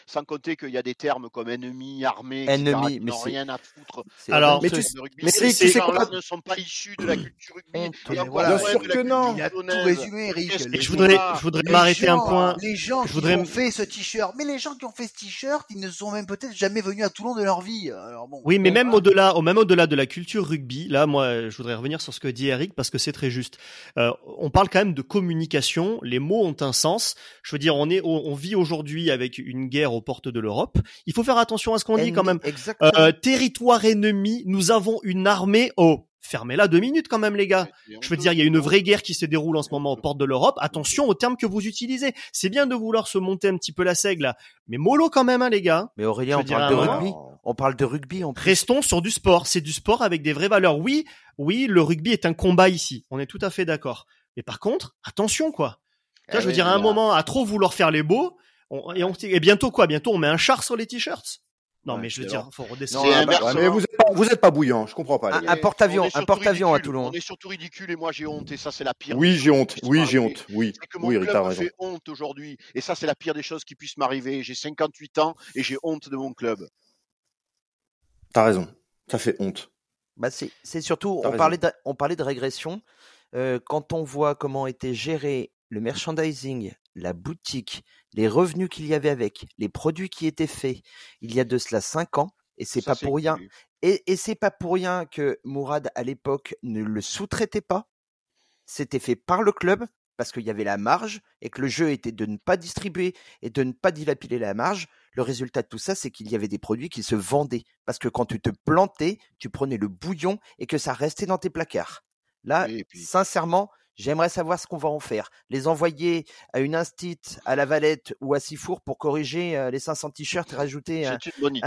sans compter qu'il y a des termes comme ennemi, armée, Ennemi, qui mais rien à foutre. Alors, mais tu sais- quoi ne sont pas issus de la culture rugby. Bien sûr que non. tout résumé, Je voudrais, je voudrais m'arrêter un gens, point. Les gens qui ont fait ce t-shirt, mais les gens qui ont fait ce t-shirt, ils ne sont même peut-être jamais venus à Toulon de leur vie. Alors bon. Oui, mais même hein. au-delà, au même au-delà de la culture rugby, là, moi, je voudrais revenir sur ce que dit Eric parce que c'est très juste. Euh, on parle quand même de communication. Les mots ont un sens. Je veux dire, on est, on, on vit aujourd'hui avec une guerre aux portes de l'Europe. Il faut faire attention à ce qu'on dit quand même. Exactement. Euh, territoire ennemi, nous avons une armée. Oh, fermez-la deux minutes quand même, les gars. Je veux dire, il y a une vraie guerre qui se déroule en ce moment aux portes de l'Europe. Attention aux termes que vous utilisez. C'est bien de vouloir se monter un petit peu la seigle, là. mais mollo quand même, hein, les gars. Mais Aurélien, on dire, parle de moment- rugby. On parle de rugby en plus. Restons sur du sport. C'est du sport avec des vraies valeurs. Oui, oui, le rugby est un combat ici. On est tout à fait d'accord. Mais par contre, attention, quoi. Tu vois, Eh je veux oui, dire, à un là- moment, à trop vouloir faire les beaux, on- et, on, et bientôt quoi? Bientôt, on met un char sur les t-shirts? Non, Ouais, mais je veux dire, faut redescendre. ouais, inversement. mais vous êtes pas, vous êtes pas bouillant, je comprends pas. les Un, un porte-avions, un porte-avions à. Toulon. On est surtout ridicule et moi j'ai honte et ça c'est la pire. Oui, des j'ai honte. Oui, j'ai honte. Oui, C'est que mon oui, club me raison. fait honte aujourd'hui et ça c'est la pire des choses qui puissent m'arriver. J'ai 58 ans et j'ai honte de mon club. T'as raison. Ça fait honte. Bah c'est c'est surtout, on raison. parlait, de, on parlait de régression. Euh, quand on voit comment était géré le merchandising, la boutique, les revenus qu'il y avait avec, les produits qui étaient faits, il y a de cela cinq ans, et c'est pas pour rien. Et, et c'est pas pour rien que Mourad à l'époque ne le sous-traitait pas. C'était fait par le club parce qu'il y avait la marge et que le jeu était de ne pas distribuer et de ne pas dilapider la marge. Le résultat de tout ça, c'est qu'il y avait des produits qui se vendaient parce que quand tu te plantais, tu prenais le bouillon et que ça restait dans tes placards. Là, Oui, et puis- sincèrement, j'aimerais savoir ce qu'on va en faire. Les envoyer à une instit, à la Valette ou à Sifour pour corriger euh, les 500 t-shirts et rajouter un,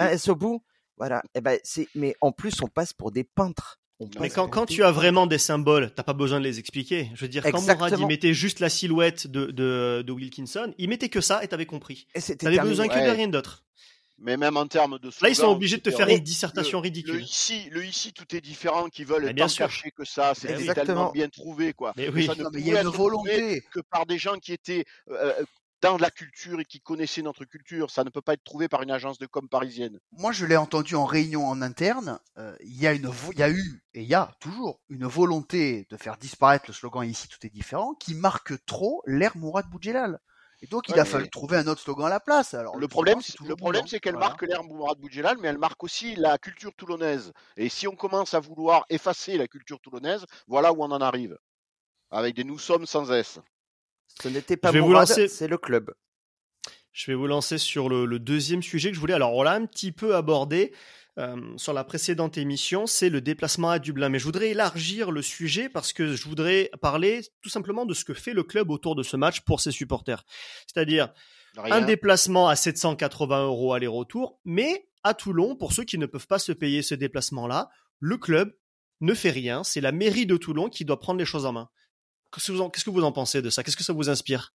S au bout? Voilà. Eh ben, c'est, mais en plus, on passe pour des peintres. On Mais quand, tu as vraiment des symboles, t'as pas besoin de les expliquer. Je veux dire, quand Mourad il mettait juste la silhouette de, de, de Wilkinson, il mettait que ça et t'avais compris. Et c'était T'avais terminé. besoin que de rien d'autre. Mais même en termes de Là, ils sont slogan, obligés de te faire une le- dissertation le, ridicule. ici, le ici tout est différent qui veulent bien cacher que ça, c'était Exactement. tellement bien trouvé quoi. Mais oui. ça ne Non, mais il y a une volonté. que par des gens qui étaient euh, dans la culture et qui connaissaient notre culture. Ça ne peut pas être trouvé par une agence de com parisienne. Moi, je l'ai entendu en réunion en interne. euh, Il y a une, vo- il y a eu et il y a toujours une volonté de faire disparaître le slogan ici tout est différent, qui marque trop l'ère Mourad Boudjelal. Et donc, il Ouais, a mais- fallu trouver un autre slogan à la place. Alors, Le problème, slogan, c'est- le problème, c'est qu'elle Voilà. marque l'ère Mourad Boudjelal, mais elle marque aussi la culture toulonnaise. Et si on commence à vouloir effacer la culture toulonnaise, voilà où on en arrive. Avec des nous sommes sans S. Ce n'était pas Je vais vous Mourad, lancer- c'est le club. Je vais vous lancer sur le, le deuxième sujet que je voulais. Alors, on l'a un petit peu abordé euh, sur la précédente émission, c'est le déplacement à Dublin. Mais je voudrais élargir le sujet parce que je voudrais parler tout simplement de ce que fait le club autour de ce match pour ses supporters. C'est-à-dire Rien. un déplacement à 780 euros aller-retour, mais à Toulon, pour ceux qui ne peuvent pas se payer ce déplacement-là, le club ne fait rien. C'est la mairie de Toulon qui doit prendre les choses en main. Qu'est-ce que vous en, qu'est-ce que vous en pensez de ça? Qu'est-ce que ça vous inspire?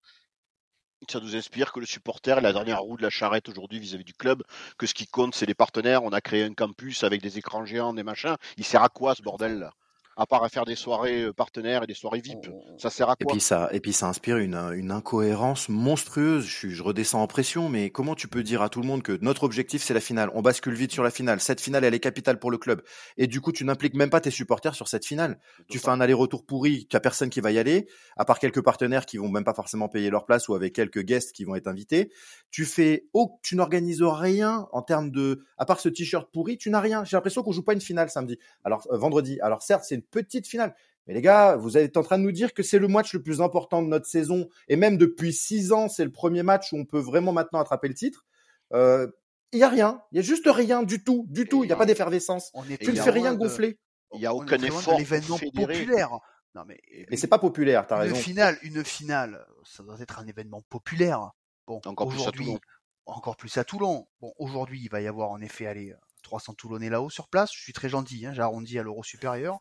Ça nous inspire que le supporter est la dernière roue de la charrette aujourd'hui vis-à-vis du club, que ce qui compte, c'est les partenaires. On a créé un campus avec des écrans géants, des machins. Il sert à quoi ce bordel-là? À part à faire des soirées euh, partenaires et des soirées VIP. Ça sert à Et quoi? puis ça, et puis ça inspire une, une incohérence monstrueuse. Je, suis, je redescends en pression, mais comment tu peux dire à tout le monde que notre objectif c'est la finale? On bascule vite sur la finale. Cette finale, elle est capitale pour le club. Et du coup, tu n'impliques même pas tes supporters sur cette finale. Tu fais un aller-retour pourri, tu as personne qui va y aller, à part quelques partenaires qui vont même pas forcément payer leur place ou avec quelques guests qui vont être invités. Tu fais, oh, tu n'organises rien en termes de, à part ce t-shirt pourri, tu n'as rien. J'ai l'impression qu'on joue pas une finale samedi. Alors euh, vendredi. Alors certes, c'est une petite finale. Mais les gars, vous êtes en train de nous dire que c'est le match le plus important de notre saison, et même depuis six ans, c'est le premier match où on peut vraiment maintenant attraper le titre. Euh, Il y a rien, il y a juste rien du tout, du tout. Il n'y a pas d'effervescence. Tu ne fais rien de- gonfler. Il n'y a aucun effort. l'événement populaire. Non mais Mais c'est pas populaire, t'as une raison. finale, une finale, ça doit être un événement populaire. Bon, Encore plus à aujourd'hui, Toulon. encore plus à Toulon. Bon, aujourd'hui, il va y avoir en effet aller 300 Toulonnais là-haut sur place. Je suis très gentil, hein, j'ai arrondi à l'euro supérieur.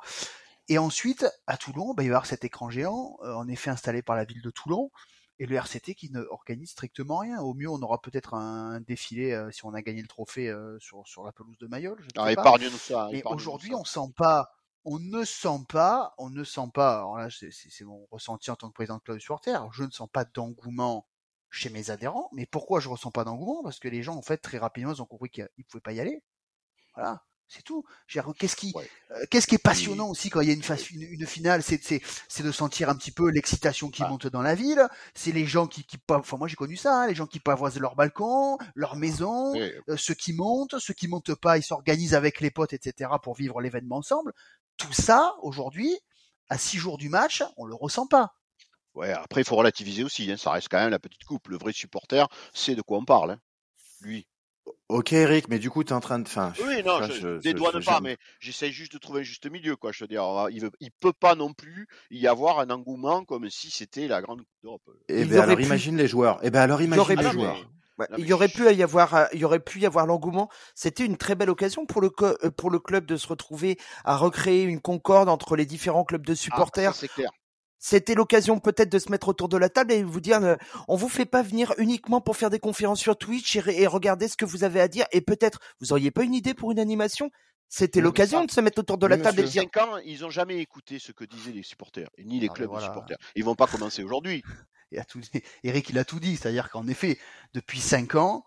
Et ensuite, à Toulon, bah, il va y avoir cet écran géant, euh, en effet installé par la ville de Toulon, et le RCT qui ne organise strictement rien. Au mieux, on aura peut-être un défilé euh, si on a gagné le trophée euh, sur, sur la pelouse de Mayol. Je Ah, épargne-nous ça. Mais aujourd'hui, on sent pas, on ne sent pas, on ne sent pas, alors là c'est mon ressenti en tant que président de club supporter, je ne sens pas d'engouement chez mes adhérents, mais pourquoi je ressens pas d'engouement? Parce que les gens en fait très rapidement ils ont compris qu'ils ne pouvaient pas y aller. Voilà. C'est tout. Qu'est-ce qui, euh, qu'est-ce qui est passionnant aussi quand il y a une, finale, c'est, c'est, c'est de sentir un petit peu l'excitation qui ah. monte dans la ville. C'est les gens qui, qui, enfin moi j'ai connu ça, hein, les gens qui pavoisent leur balcon, leur maison, euh, ceux qui montent, ceux qui montent pas, ils s'organisent avec les potes, etc. pour vivre l'événement ensemble. Tout ça aujourd'hui, à six jours du match, on le ressent pas. Ouais, après il faut relativiser aussi. Hein, ça reste quand même la petite coupe. Le vrai supporter, c'est de quoi on parle. Hein. Lui. Ok Eric, mais du coup tu es en train de. Enfin, oui, non, je, dédouane pas, mais j'essaie juste de trouver un juste milieu, quoi. Je veux dire, il, veut, il peut pas non plus y avoir un engouement comme si c'était la grande Coupe d'Europe. Et eh ben alors imagine les joueurs. Et eh ben alors imagine les joueurs. il y aurait pu y avoir, euh, il y aurait pu y avoir l'engouement. C'était une très belle occasion pour le euh, pour le club de se retrouver à recréer une concorde entre les différents clubs de ah, supporters. c'est clair. C'était l'occasion peut-être de se mettre autour de la table et vous dire, euh, on vous fait pas venir uniquement pour faire des conférences sur Twitch et, regarder ce que vous avez à dire. Et peut-être, vous auriez pas une idée pour une animation C'était l'occasion de se mettre autour de la table et de dire. ans, ils ont jamais écouté ce que disaient les supporters, ni les ah, clubs de supporters. Ils vont pas commencer aujourd'hui. Eric, il a tout dit, c'est-à-dire qu'en effet, depuis cinq ans,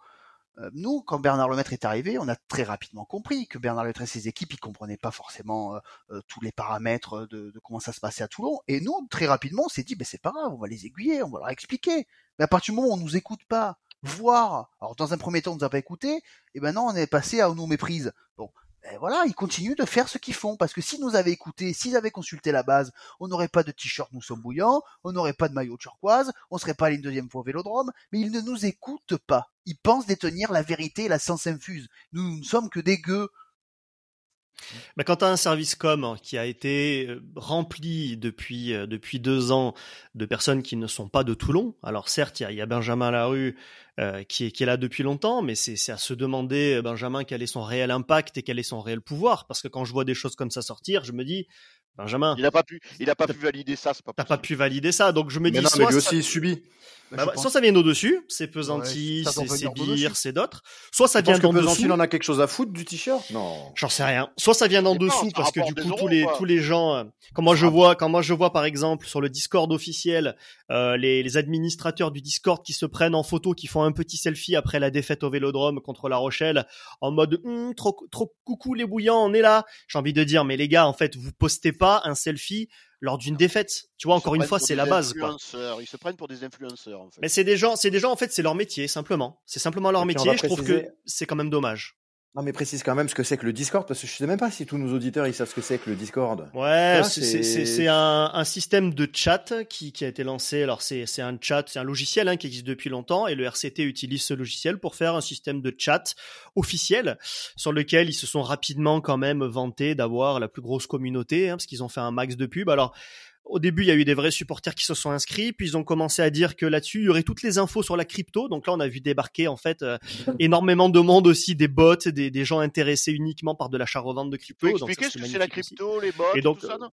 nous, quand Bernard Lemaître est arrivé, on a très rapidement compris que Bernard Lemaître et ses équipes, ils comprenaient pas forcément euh, euh, tous les paramètres de, comment ça se passait à Toulon. Et nous, très rapidement, on s'est dit, ben c'est pas grave, on va les aiguiller, on va leur expliquer. Mais à partir du moment où on nous écoute pas, voir, alors dans un premier temps, on nous a pas écouté, et maintenant on est passé à nous méprises. Bon, ben voilà, ils continuent de faire ce qu'ils font. Parce que s'ils nous avaient écouté, s'ils avaient consulté la base, on n'aurait pas de t-shirt Nous sommes bouillants, on n'aurait pas de maillot turquoise, on serait pas allé une deuxième fois au vélodrome, mais ils ne nous écoutent pas. Ils pensent détenir la vérité et la science infuse. Nous ne sommes que des gueux. Mais quand tu as un service com qui a été euh, rempli depuis, euh, depuis deux ans de personnes qui ne sont pas de Toulon, alors certes, il y, a Benjamin Larue euh, qui, est, qui est là depuis longtemps, mais c'est à se demander, Benjamin, quel est son réel impact et quel est son réel pouvoir. Parce que quand je vois des choses comme ça sortir, je me dis, Benjamin. Il n'a pas pu, il a pas pu valider ça. Tu pas, pas pu valider ça, donc je me dis. Non, mais lui aussi il subit. Bah, bah soit ça vient d'au-dessus, c'est pesantis, c'est bire, c'est d'autres. Soit ça vient d'en dessous. il en a quelque chose à foutre du t-shirt? Non. J'en sais rien. Soit ça vient d'en dessous parce que du coup tous les tous les gens, euh, quand moi je vois, quand moi je vois par exemple sur le Discord officiel, euh, les, les administrateurs du Discord qui se prennent en photo, qui font un petit selfie après la défaite au Vélodrome contre La Rochelle, en mode hum, trop trop coucou les bouillants, on est là. J'ai envie de dire mais les gars en fait vous postez pas un selfie lors d'une défaite. Tu vois, encore une fois, c'est la base. Quoi. Ils se prennent pour des influenceurs. En fait. Mais c'est des gens, c'est des gens en fait, c'est leur métier simplement. C'est simplement leur métier. Je trouve que c'est quand même dommage. Non, mais précise quand même ce que c'est que le Discord, parce que je sais même pas si tous nos auditeurs ils savent ce que c'est que le Discord. Ouais, c'est un, un, système de chat qui, qui a été lancé. Alors c'est un chat, c'est un logiciel hein, qui existe depuis longtemps, et le RCT utilise ce logiciel pour faire un système de chat officiel sur lequel ils se sont rapidement quand même vantés d'avoir la plus grosse communauté, hein, parce qu'ils ont fait un max de pub. Alors au début, il y a eu des vrais supporters qui se sont inscrits, puis ils ont commencé à dire que là-dessus, il y aurait toutes les infos sur la crypto. Donc là, on a vu débarquer en fait euh, énormément de monde aussi, des bots, des, des gens intéressés uniquement par de l'achat-revente de crypto. Tu peux expliquer ce que c'est la crypto, les bots, et donc, tout ça, non?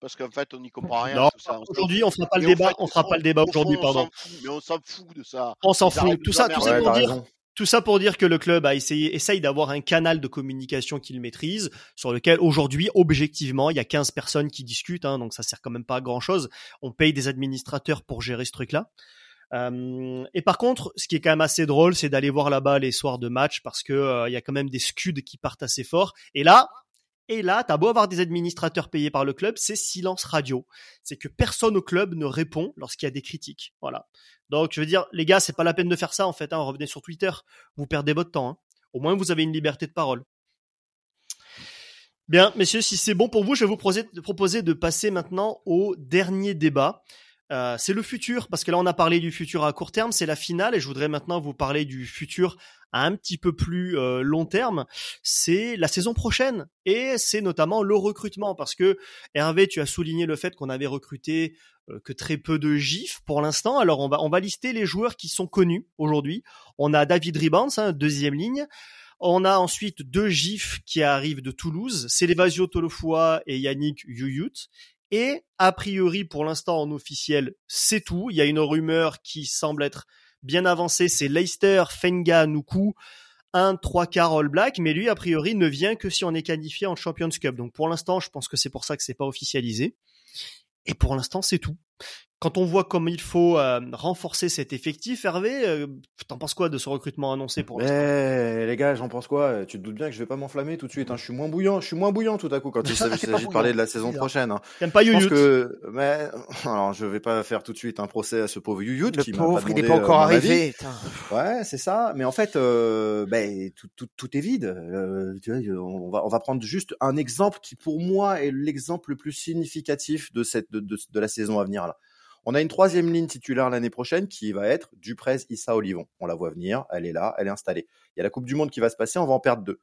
Parce qu'en fait, on n'y comprend rien. Non, aujourd'hui, on fera pas le débat. on fera pas le débat aujourd'hui, pardon. mais on s'en fout de ça. On s'en fout. Tout ça, tout ça pour dire. Tout ça pour dire que le club a essayé, essaye d'avoir un canal de communication qu'il maîtrise, sur lequel aujourd'hui, objectivement, il y a 15 personnes qui discutent, hein, donc ça sert quand même pas à grand chose. On paye des administrateurs pour gérer ce truc-là. Euh, et par contre, ce qui est quand même assez drôle, c'est d'aller voir là-bas les soirs de match parce que euh, il y a quand même des scuds qui partent assez fort. Et là, et là, t'as beau avoir des administrateurs payés par le club, c'est silence radio. C'est que personne au club ne répond lorsqu'il y a des critiques. Voilà. Donc, je veux dire, les gars, c'est pas la peine de faire ça, en fait. Hein. Revenez sur Twitter. Vous perdez votre temps. Hein. Au moins, vous avez une liberté de parole. Bien, messieurs, si c'est bon pour vous, je vais vous proposer de passer maintenant au dernier débat. Euh, c'est le futur, parce que là on a parlé du futur à court terme, c'est la finale, et je voudrais maintenant vous parler du futur un petit peu plus euh, long terme. C'est la saison prochaine, et c'est notamment le recrutement, parce que Hervé, tu as souligné le fait qu'on avait recruté euh, que très peu de gifs pour l'instant. Alors on va on va lister les joueurs qui sont connus aujourd'hui. On a David Ribans, hein, deuxième ligne. On a ensuite deux gifs qui arrivent de Toulouse, c'est Lévasio Tolofoua et Yannick Yuyut. Et a priori, pour l'instant en officiel, c'est tout. Il y a une rumeur qui semble être bien avancée, c'est Leicester Fenga Nuku. un trois quarts All Black, mais lui, a priori, ne vient que si on est qualifié en Champions Cup. Donc pour l'instant, je pense que c'est pour ça que c'est pas officialisé. Et pour l'instant, c'est tout quand on voit comme il faut euh, renforcer cet effectif, Hervé, euh, t'en penses quoi de ce recrutement annoncé pour l'instant? Eh les gars, j'en pense quoi? Tu te doutes bien que je vais pas m'enflammer tout de suite. Hein. Je suis moins bouillant, je suis moins bouillant tout à coup quand il s'agit de parler de la saison prochaine. Hein. T'aimes pas Youyut que... Mais alors, je vais pas faire tout de suite un procès à ce pauvre Youyut qui m'a pas demandé, il n'est pas encore euh, arrivé. Ouais, c'est ça. Mais en fait, euh, ben, tout, tout, tout, est vide. Euh, tu vois, on va, on va prendre juste un exemple qui, pour moi, est l'exemple le plus significatif de cette de, de, de la saison à venir là. On a une troisième ligne titulaire l'année prochaine qui va être Duprez, Issa, Olivon. On la voit venir, elle est là, elle est installée. Il y a la Coupe du Monde qui va se passer, on va en perdre deux.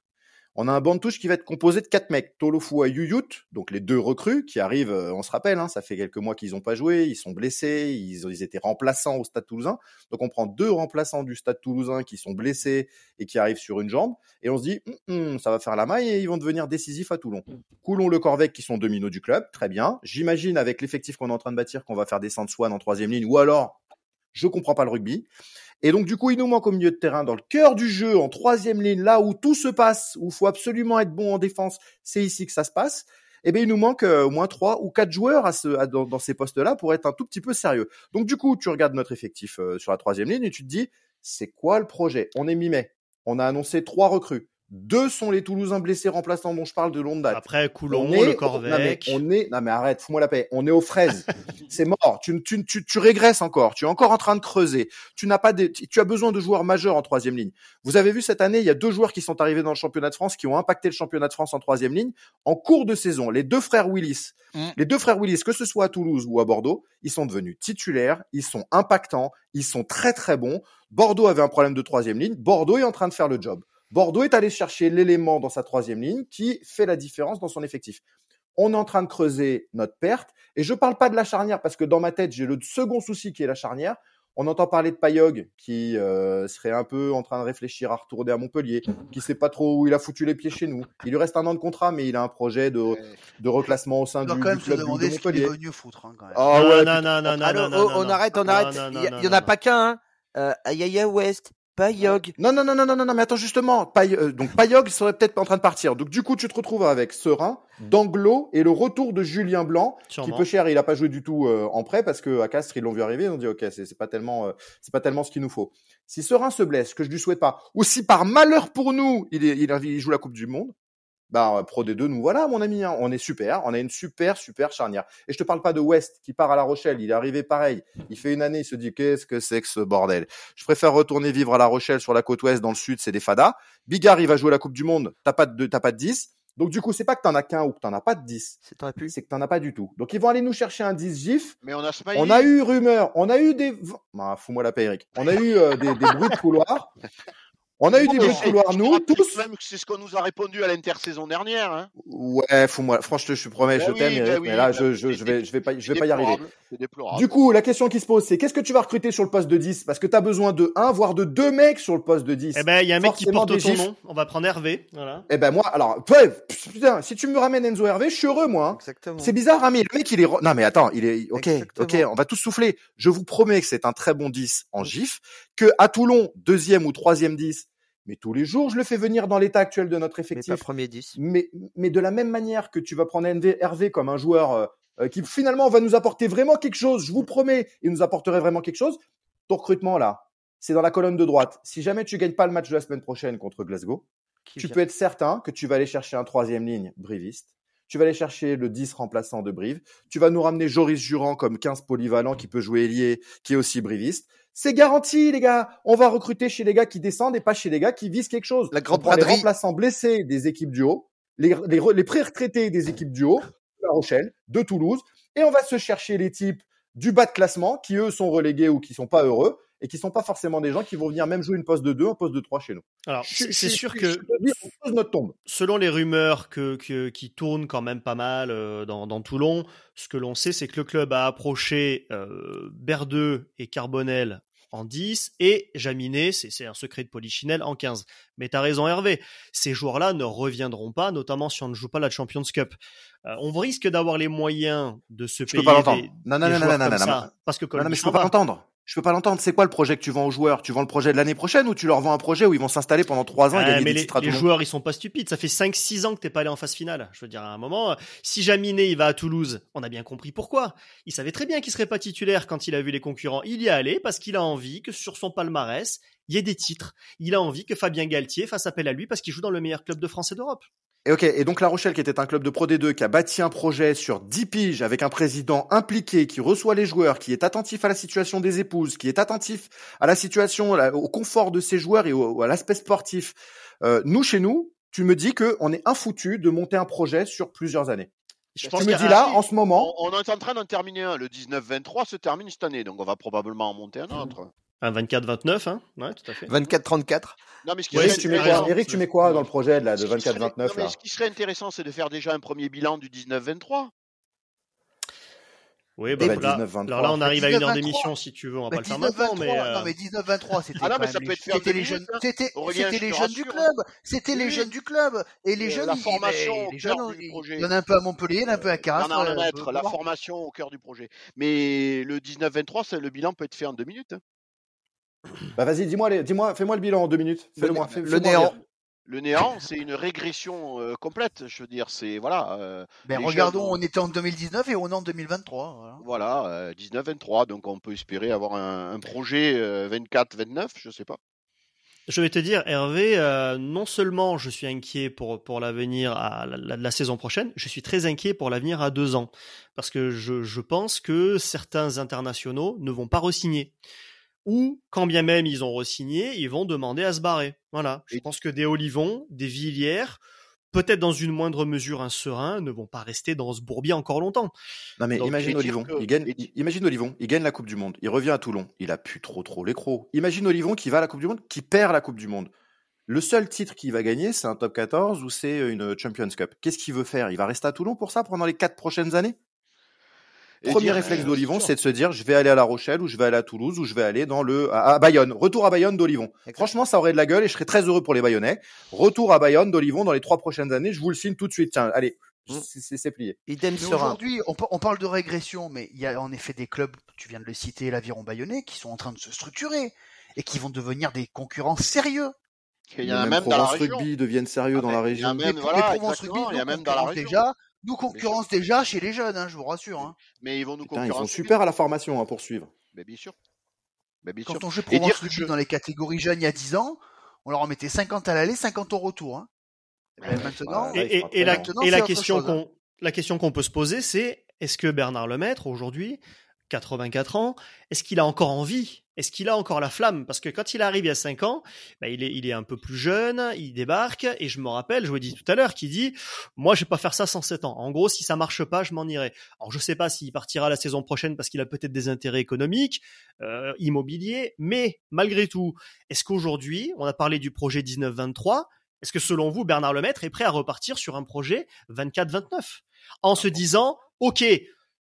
On a un banc de touche qui va être composé de quatre mecs. Tolofua et Yuyut, donc les deux recrues qui arrivent, euh, on se rappelle, hein, ça fait quelques mois qu'ils n'ont pas joué, ils sont blessés, ils, ils étaient remplaçants au Stade Toulousain. Donc on prend deux remplaçants du Stade Toulousain qui sont blessés et qui arrivent sur une jambe, et on se dit, hum, hum, ça va faire la maille et ils vont devenir décisifs à Toulon. Coulon le Corvec qui sont deux minots du club, très bien. J'imagine avec l'effectif qu'on est en train de bâtir qu'on va faire descendre Swan en troisième ligne, ou alors, je comprends pas le rugby. Et donc, du coup, il nous manque au milieu de terrain, dans le cœur du jeu, en troisième ligne, là où tout se passe, où faut absolument être bon en défense, c'est ici que ça se passe. Eh bien, il nous manque euh, au moins trois ou quatre joueurs à ce, à, dans, dans, ces postes-là pour être un tout petit peu sérieux. Donc, du coup, tu regardes notre effectif euh, sur la troisième ligne et tu te dis, c'est quoi le projet? On est mi-mai. On a annoncé trois recrues. Deux sont les Toulousains blessés remplaçants dont je parle de longue date. Après, Coulon, le Corvec. On, est, non mais arrête, fous-moi la paix. On est aux fraises. c'est mort. Tu, tu, tu, tu, régresses encore. Tu es encore en train de creuser. Tu n'as pas des, tu as besoin de joueurs majeurs en troisième ligne. Vous avez vu cette année, il y a deux joueurs qui sont arrivés dans le championnat de France qui ont impacté le championnat de France en troisième ligne en cours de saison. Les deux frères Willis. Mm. Les deux frères Willis, que ce soit à Toulouse ou à Bordeaux, ils sont devenus titulaires. Ils sont impactants. Ils sont très très bons. Bordeaux avait un problème de troisième ligne. Bordeaux est en train de faire le job. Bordeaux est allé chercher l'élément dans sa troisième ligne qui fait la différence dans son effectif. On est en train de creuser notre perte. Et je parle pas de la charnière parce que dans ma tête, j'ai le second souci qui est la charnière. On entend parler de Payog qui euh, serait un peu en train de réfléchir à retourner à Montpellier, qui sait pas trop où il a foutu les pieds chez nous. Il lui reste un an de contrat, mais il a un projet de, de reclassement au sein du, quand même du club se de demander Montpellier. Ce est venu foutre, hein, quand même. Ah ouais, non, non, non, non, non, non, oh, non, on non. arrête, on Non, arrête. non, non, Il y, y en non, a non. pas qu'un. Hein. Euh, Ayaya West, Payog. Non, non, non, non, non, non, non, mais attends, justement, Pay- euh, donc Payog serait peut-être en train de partir. Donc du coup, tu te retrouves avec Serein, Danglo et le retour de Julien Blanc, Sûrement. qui peu cher, il a pas joué du tout euh, en prêt parce que à Castres, ils l'ont vu arriver, ils ont dit ok, c'est c'est pas tellement, euh, c'est pas tellement ce qu'il nous faut. Si Serein se blesse, que je lui souhaite pas, ou si par malheur pour nous, il, est, il, il joue la Coupe du Monde, bah Pro D2, nous voilà, mon ami, hein. on est super, on a une super, super charnière. Et je te parle pas de West qui part à La Rochelle, il est arrivé pareil, il fait une année, il se dit qu'est-ce que c'est que ce bordel? Je préfère retourner vivre à La Rochelle sur la côte ouest, dans le sud, c'est des fadas. Bigard, il va jouer la Coupe du Monde, t'as pas de, t'as pas de 10. Donc du coup, c'est pas que t'en as qu'un ou que t'en as pas de 10, C'est t'aurais pu. c'est que t'en as pas du tout. Donc ils vont aller nous chercher un 10 gif. Mais on a Smiley. On a eu rumeur, on a eu des, bah, fous-moi la paix, Eric. On a eu euh, des, des bruits de couloir. On a eu des Mais bruits de c'est- couloir, je te nous, tous. Même que c'est ce qu'on nous a répondu à l'intersaison dernière. Hein. Ouais, fous-moi. Franchement, je te promets, Ben je oui, t'aime, ben mais là, ben je, je, je vais, je vais pas, je vais pas y arriver. déplorable, C'est déplorable. Du coup, la question qui se pose, c'est qu'est-ce que tu vas recruter sur le poste de 10 Parce que tu as besoin de un, voire de deux mecs sur le poste de 10. Eh ben, il y a un mec qui porte des ton gifs. nom. On va prendre Hervé. Voilà. Eh ben moi, alors, ouais, putain, si tu me ramènes Enzo Hervé, je suis heureux, moi. hein. Exactement. C'est bizarre, hein, mais le mec, il est... Non, mais attends, il est... Ok, Exactement. ok, on va tous souffler. Je vous promets que c'est un très bon 10 en gif, que à Toulon, deuxième ou troisième 10, mais tous les jours, je le fais venir dans l'état actuel de notre Mais effectif. pas premier 10. mais, mais de la même manière que tu vas prendre Hervé comme un joueur euh, euh, qui finalement va nous apporter vraiment quelque chose, je vous promets, il nous apporterait vraiment quelque chose, ton recrutement là, c'est dans la colonne de droite. Si jamais tu gagnes pas le match de la semaine prochaine contre Glasgow, Qui tu vient peux être certain que tu vas aller chercher un troisième ligne briviste. Tu vas aller chercher le 10 remplaçant de Brive. Tu vas nous ramener Joris Jurand comme 15 polyvalent qui peut jouer ailier, qui est aussi briviste. C'est garanti, les gars. On va recruter chez les gars qui descendent et pas chez les gars qui visent quelque chose. La grande les remplaçants blessés des équipes du haut, les, les, les pré-retraités des équipes du haut, de La Rochelle, de Toulouse, et on va se chercher les types du bas de classement qui eux sont relégués ou qui sont pas heureux et qui sont pas forcément des gens qui vont venir même jouer une poste de 2, un poste de 3 chez nous. Alors, c'est sûr je- que je te dis, on pose notre tombe. selon les rumeurs que, que- qui tournent quand même pas mal euh, dans, dans Toulon, ce que l'on sait, c'est que le club a approché euh, Berdeux et Carbonel en 10 et Jaminet, c'est c'est un secret de Polichinelle, en 15. Mais t'as raison Hervé, ces joueurs-là ne reviendront pas, notamment si on ne joue pas la Champions Cup. Euh, on risque d'avoir les moyens de se Je peux pas l'entendre. des, Non, non, des non, non, non, non, non. parce que Non, Colby non, mais je peux pas l'entendre. Je peux pas l'entendre. C'est quoi le projet que tu vends aux joueurs? Tu vends le projet de l'année prochaine ou tu leur vends un projet où ils vont s'installer pendant trois ans et Ouais, gagner mais des les, titres à les joueurs, ils sont pas stupides. Ça fait 5-6 ans que t'es pas allé en phase finale. Je veux dire, à un moment, si Jaminet, il va à Toulouse, on a bien compris pourquoi. Il savait très bien qu'il serait pas titulaire quand il a vu les concurrents. Il y est allé parce qu'il a envie que sur son palmarès, il y ait des titres. Il a envie que Fabien Galtier fasse appel à lui parce qu'il joue dans le meilleur club de France et d'Europe. Et ok, et donc La Rochelle, qui était un club de Pro D2, qui a bâti un projet sur 10 piges avec un président impliqué, qui reçoit les joueurs, qui est attentif à la situation des épouses, qui est attentif à la situation, au confort de ses joueurs et au- à l'aspect sportif. Euh, nous, chez nous, tu me dis que on est infoutu de monter un projet sur plusieurs années. Je tu me dis là, en ce moment, On, on est en train d'en terminer un. Le 19-23 se termine cette année, donc on va probablement en monter un autre. Un 24-29, hein Ouais, tout à fait. 24-34. Non, mais ce qui Eric, serait tu mets intéressant- quoi Eric, tu mets quoi dans le projet de, serait- 24-29 non, mais là Ce qui serait intéressant, c'est de faire déjà un premier bilan du 19-23. Oui, bah, bah, bah, là, 19-23. alors là, on arrive à une heure 19-23. d'émission si tu veux. On va Mais pas le faire 19, maintenant, 23, mais. euh, non mais 19-23 c'était Ah non, quand mais même ça les- peut être fait en c'était deux les jeunes minutes, hein. c'était Aurélien, c'était je les jeunes du club c'était Oui, les jeunes du club et les Euh, jeunes la formation les, au les cœur jeunes du il projet. il y en a un peu à Montpellier il y en a un peu à euh, la formation au cœur du projet. Mais le 19-23, c'est- le bilan peut être fait en deux minutes. Bah vas-y, dis-moi, dis-moi, fais-moi le bilan en deux minutes. Moi. fais- le fais-moi néant. Le néant, c'est une régression euh, complète. Je veux dire, c'est voilà. euh, ben regardons jeunes, on était en 2019 et on est en 2023 voilà. Voilà, euh, 19-23, donc on peut espérer avoir un, un projet euh, 24-29, je sais pas. Je vais te dire, Hervé, euh, non seulement je suis inquiet pour, pour l'avenir à la, la- la saison prochaine, je suis très inquiet pour l'avenir à deux ans. Parce que je, je pense que certains internationaux ne vont pas re-signer. Ou, quand bien même ils ont re-signé, ils vont demander à se barrer. Voilà. Je pense que des Olivons, des Villiers, peut-être dans une moindre mesure un Serein, ne vont pas rester dans ce bourbier encore longtemps. Non mais Donc, imagine Olivon, que- il gagne, imagine Olivon, il gagne la Coupe du Monde, il revient à Toulon, il a plus trop trop les crocs. Imagine Olivon qui va à la Coupe du Monde, qui perd la Coupe du Monde. Le seul titre qu'il va gagner, c'est un top 14 ou c'est une Champions Cup. Qu'est-ce qu'il veut faire? Il va rester à Toulon pour ça pendant les quatre prochaines années? Premier dire, réflexe euh, d'Olivon, c'est de se dire, je vais aller à La Rochelle ou je vais aller à Toulouse ou je vais aller dans le à, à Bayonne. Retour à Bayonne d'Olivon. Franchement, ça aurait de la gueule et je serais très heureux pour les Bayonnais. Retour à Bayonne d'Olivon dans les trois prochaines années. Je vous le signe tout de suite. Tiens, allez, c'est- c'est plié. Idem aujourd'hui, on, par- on parle de régression, mais il y a en effet des clubs, tu viens de le citer, l'Aviron Bayonnais, qui sont en train de se structurer et qui vont devenir des concurrents sérieux. Il y en a Même même dans la Provence région. Rugby deviennent sérieux Ah dans ben, la il y a région. même- voilà, Rugby il y a même dans la région. déjà, nous concurrence déjà chez les jeunes, hein, je vous rassure. Hein. Mais ils vont nous Putain, ils sont concurrencer. super à la formation hein, pour suivre. Mais bien sûr. Mais bien Quand sûr. on jouait Provence dire que Rugby je- dans les catégories jeunes il y a 10 ans, on leur en mettait 50 à l'aller, 50 au retour. Hein. Et ben, maintenant, Ouais, Et, la, maintenant, et question hein. qu'on la question qu'on peut se poser, c'est est-ce que Bernard Lemaître aujourd'hui, 84 ans, est-ce qu'il a encore envie Est-ce qu'il a encore la flamme? Parce que quand il arrive il y a 5 ans, bah, il, est, il est un peu plus jeune, il débarque, et je me rappelle, je vous dit tout à l'heure, qui dit Moi, je vais pas faire ça sans 7 ans. En gros, si ça marche pas, je m'en irai. Alors, je sais pas s'il partira la saison prochaine parce qu'il a peut-être des intérêts économiques, euh, immobiliers, mais malgré tout, est-ce qu'aujourd'hui, on a parlé du projet 19-23, est-ce que selon vous, Bernard Lemaître est prêt à repartir sur un projet 24-29 en se disant, OK,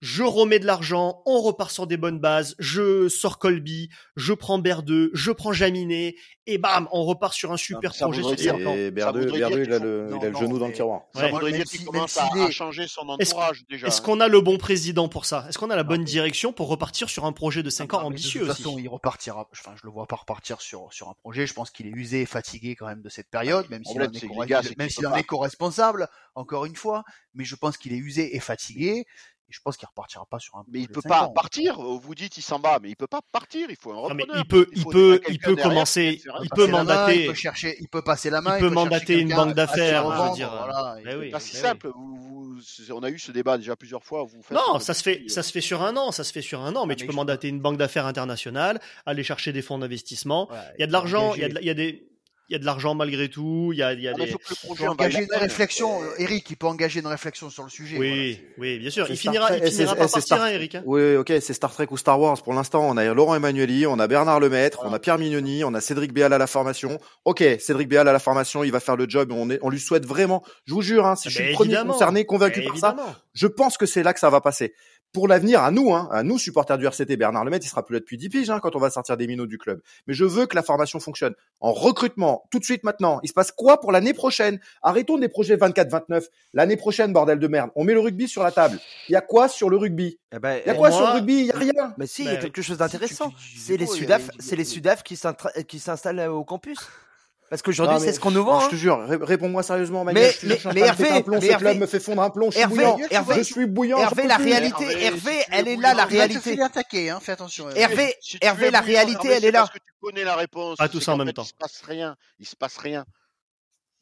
je remets de l'argent, on repart sur des bonnes bases, je sors Colby, je prends Berdeux, je prends Jaminet, et bam, on repart sur un super ça projet dire- 5 ans. Et Berdeux, dire il a le, il a le non, genou dans le tiroir. Ça Ouais. voudrait Même dire qu'il commence à, est- changer son Est-ce- entourage déjà. Est-ce hein. qu'on a le bon président pour ça? Est-ce qu'on a la bonne direction pour repartir sur un projet de 5 ans Non, ambitieux De toute aussi? façon, il repartira. Enfin, je le vois pas repartir sur, sur un projet. Je pense qu'il est usé et fatigué quand même de cette période, même s'il en est, est co-responsable, encore une fois. Mais je pense qu'il est usé et fatigué. Je pense qu'il repartira pas sur un Mais il peut pas ans. partir. Vous dites il s'en va, mais il peut pas partir. Il faut un Non, mais repreneur. il peut, il peut, il peut commencer, il peut main, mandater, il peut chercher, il peut passer la main, il peut mandater une banque d'affaires, je veux revendre, dire. voilà. Ben oui, Pas si ben simple. Vous, vous- on a eu ce débat déjà plusieurs fois. Vous faites Non, ça se fait, euh, ça se fait sur un an, ça se fait sur un an, mais Ah, tu peux mandater une banque d'affaires internationale, aller chercher des fonds d'investissement. Il y a de l'argent, il y a, engager- de, il y a des, y a de l'argent malgré tout. Il y a, il y a ah, des. faut que le il projet engager une réflexion. euh, Eric, il peut engager une réflexion sur le sujet. Oui, oui, bien sûr. Il finira, Trek- il finira c'est- par c'est partir, Star- hein, Eric. hein. Oui, ok, c'est Star Trek ou Star Wars. Pour l'instant, on a Laurent Emmanueli, on a Bernard Lemaître, Voilà. on a Pierre Mignoni, on a Cédric Béal à la formation. Ok, Cédric Béal à la formation, il va faire le job. et On, est, on lui souhaite vraiment. Je vous jure, hein, si Ah je suis le premier concerné, convaincu par ça, je pense que c'est là que ça va passer. Pour l'avenir, à nous, hein, à nous supporters du RCT, Bernard Lemaitre, il sera plus là depuis 10 piges hein, quand on va sortir des minots du club. Mais je veux que la formation fonctionne. En recrutement, tout de suite maintenant, il se passe quoi pour l'année prochaine? Arrêtons des projets 24-29. L'année prochaine, bordel de merde, on met le rugby sur la table. Il y a quoi sur le rugby? Eh ben, Il y a quoi moi- sur le rugby? Il y a rien. Mais si, il y a quelque chose d'intéressant. C'est les Sudaf, c'est les Sudaf qui s'intra- qui s'installent euh, au campus. Parce qu'aujourd'hui, c'est ce qu'on nous vend. Je hein. te jure, ré- réponds-moi sérieusement, Mais- mais- jure, je suis en mais Hervé, un plomb, mais ce Hervé- club me fait fondre un plomb, je suis Hervé, bouillant. Hervé, je suis bouillant. Hervé, la réalité, Hervé, elle es est là, la réalité. Il attaquer, hein, fais attention. Hervé. Hervé, la réalité, elle est là. Parce que tu connais la réponse. Pas tout c'est ça en même temps. Il se passe rien. Il se passe rien.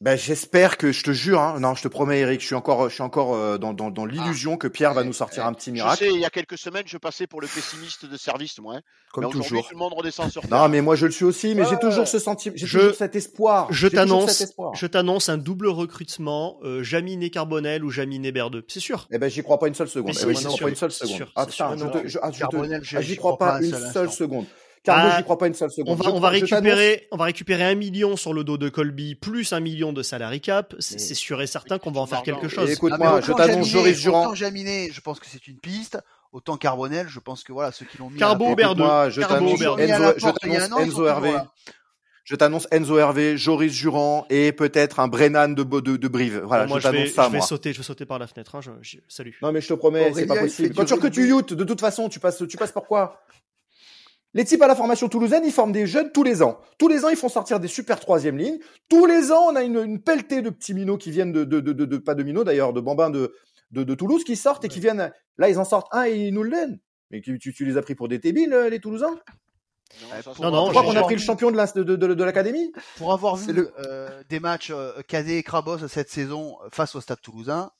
Ben, j'espère que je te jure, hein, non, je te promets, Eric, je suis encore, je suis encore euh, dans, dans, dans l'illusion que Pierre va nous sortir un petit Je miracle, sais, il y a quelques semaines, je passais pour le pessimiste de service, moi. hein. comme mais toujours. tout le monde redescend sur Non, terre. mais moi je le suis aussi, mais j'ai Ouais. toujours ce sentiment, j'ai Je- toujours cet espoir. Je t'annonce, je t'annonce un double recrutement, euh, Jaminet Carbonel ou Jaminet Berdeux. C'est sûr. Eh ben, j'y crois pas une seule seconde. Eh oui, c'est j'y crois pas une seule seconde. Ah je je, ah, je ah, j'y crois pas pas un une seul seule seconde. Carbo, Ah, j'y crois pas une seule seconde. On va, on va récupérer, on va récupérer un million sur le dos de Colby, plus un million de salary cap. C'est c'est sûr et certain qu'on va en faire quelque chose. Et écoute, Ah, je t'annonce Joris Durand. Autant Jaminet, je pense que c'est une piste. Autant Carbonel, je pense que voilà, ceux qui l'ont mis. Carbo Berdeux je t'annonce Enzo, Hervé. Je t'annonce Enzo Hervé, Joris Durand et peut-être un Brennan de, de, de Brive. Voilà, moi, je je vais, t'annonce ça, je vais moi. sauter, je vais sauter par la fenêtre. Hein, je- je- salut. Non, mais je te promets, c'est pas possible. Quand tu recrutes rugby. Youth, de toute façon, tu passes, tu passes par quoi? Les types à la formation toulousaine, ils forment des jeunes tous les ans. Tous les ans, ils font sortir des super troisième lignes. Tous les ans, on a une, une pelletée de petits minots qui viennent de, de, de, de, de- pas de minots d'ailleurs, de bambins de, de, de Toulouse qui sortent et qui viennent. Là, ils en sortent un et ils nous le donnent. Mais tu, tu, tu les as pris pour des débiles, euh, les Toulousains? Non, Non, Tu vrai. crois qu'on a pris le champion de la- de, de, de, de l'académie? Pour avoir vu le- euh, des matchs euh, cadet et Crabos cette saison euh, face au Stade Toulousain,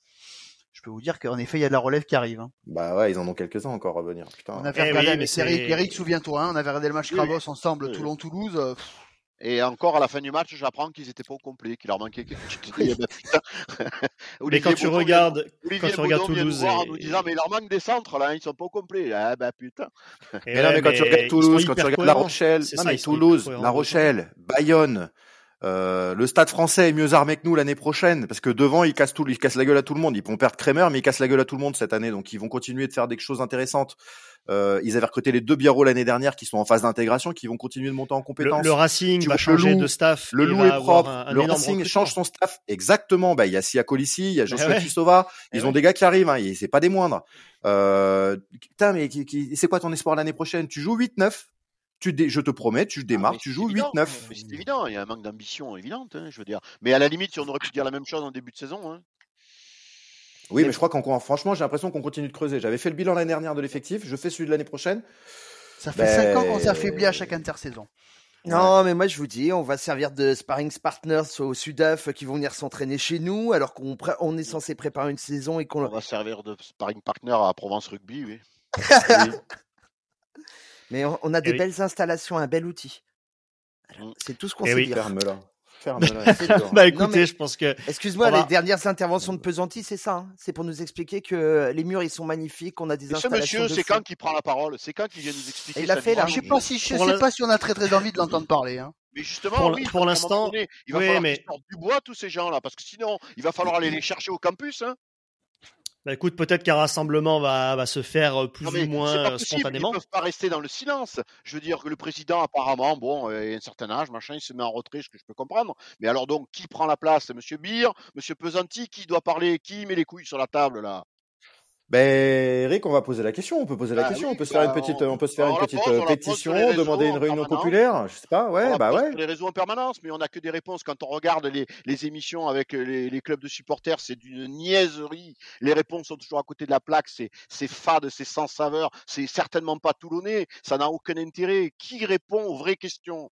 je peux vous dire qu'en effet, il y a de la relève qui arrive. hein. Bah ouais, ils en ont quelques-uns encore à venir. Putain. On avait Eh regardé oui, avec mais Eric, c'est- Eric, souviens-toi, hein, on avait regardé le match Oui, ensemble, Oui. Toulon-Toulouse. euh, Et encore à la fin du match, j'apprends qu'ils étaient pas au complet, qu'il leur manquait quelque chose. Mais quand tu regardes, Olivier quand tu regardes Toulouse et- nous disant, mais il leur manque des centres, là, ils sont pas au complet. Ah, bah, putain. Et Mais non, ouais, mais quand tu regardes Toulouse, quand tu regardes La. Rochelle, non ça, mais Toulouse. La Rochelle, Bayonne, euh, le Stade Français est mieux armé que nous l'année prochaine parce que devant ils cassent tout, ils cassent la gueule à tout le monde. Ils vont perdre Kremer, mais ils cassent la gueule à tout le monde cette année, donc ils vont continuer de faire des choses intéressantes. Euh, ils avaient recruté les deux Biarro l'année dernière qui sont en phase d'intégration, qui vont continuer de monter en Le, compétences. le Racing Tu va le changer loup- de staff. Le loup est propre. un- un le Racing change son staff exactement. Bah, il y a Sia Colissi, il y a Joshua ouais. Tissova. Eh Ils ouais. ont des gars qui arrivent. Hein, c'est pas des moindres. Euh, putain, mais qui, qui- c'est quoi ton espoir l'année prochaine? Tu joues 8-9. Tu dé- je te promets, tu démarres, Ah, mais tu joues évident. 8-9. Mais C'est évident, il y a un manque d'ambition évidente, hein, je veux dire. Mais à la limite, si on aurait pu dire la même chose en début de saison, hein. Oui, mais je crois qu'en franchement, j'ai l'impression qu'on continue de creuser. J'avais fait le bilan l'année dernière de l'effectif. Je fais celui de l'année prochaine. ça fait Ben, 5 ans qu'on s'affaiblit à chaque intersaison. Non, mais moi je vous dis, on va servir de sparring partners aux Sudaf qui vont venir s'entraîner chez nous, alors qu'on on est censé préparer une saison et qu'on. On va servir de sparring partner à Provence Rugby, oui. Mais on, on a des Eh oui. belles installations, un bel outil. Voilà, Mm. C'est tout ce qu'on Eh sait oui. dire. Ferme-la. Ferme-la. Bah Non, écoutez, mais- je pense que Excuse-moi, On va- les dernières interventions de Pesanti, c'est ça. hein c'est pour nous expliquer que les murs ils sont magnifiques, qu'on a des Et ce installations. monsieur, c'est quand qui prend la parole? C'est quand qui vient nous expliquer Et il l'a sa fait, là. Je sais pas si, je sais la- pas si on a très très envie de l'entendre parler. Hein. Mais justement, Pour oui, l'instant, il va oui, falloir mais- du bois, tous ces gens-là, parce que sinon, il va falloir aller les chercher au campus. Hein. Bah écoute, peut-être qu'un rassemblement va, va se faire euh, plus Non, ou moins pas euh, possible, spontanément. Ils peuvent pas rester dans le silence. Je veux dire que le président, apparemment, bon, euh, il a un certain âge, machin, il se met en retrait, ce que je peux comprendre. Mais alors donc, qui prend la place? Monsieur Beer, Monsieur Pesanti, qui doit parler? Qui met les couilles sur la table là? Ben, Eric, on va poser la question. On peut poser la Bah question. oui, on peut se faire bah, une petite, on- on peut se faire on une petite pose, euh, pétition, demander une réunion populaire. Je sais pas. Ouais, bah ouais. sur les réseaux en permanence, mais on n'a que des réponses. Quand on regarde les, les émissions avec les, les clubs de supporters, c'est d'une niaiserie. Les réponses sont toujours à côté de la plaque. C'est c'est fade, c'est sans saveur. C'est certainement pas toulonnais. Ça n'a aucun intérêt. Qui répond aux vraies questions?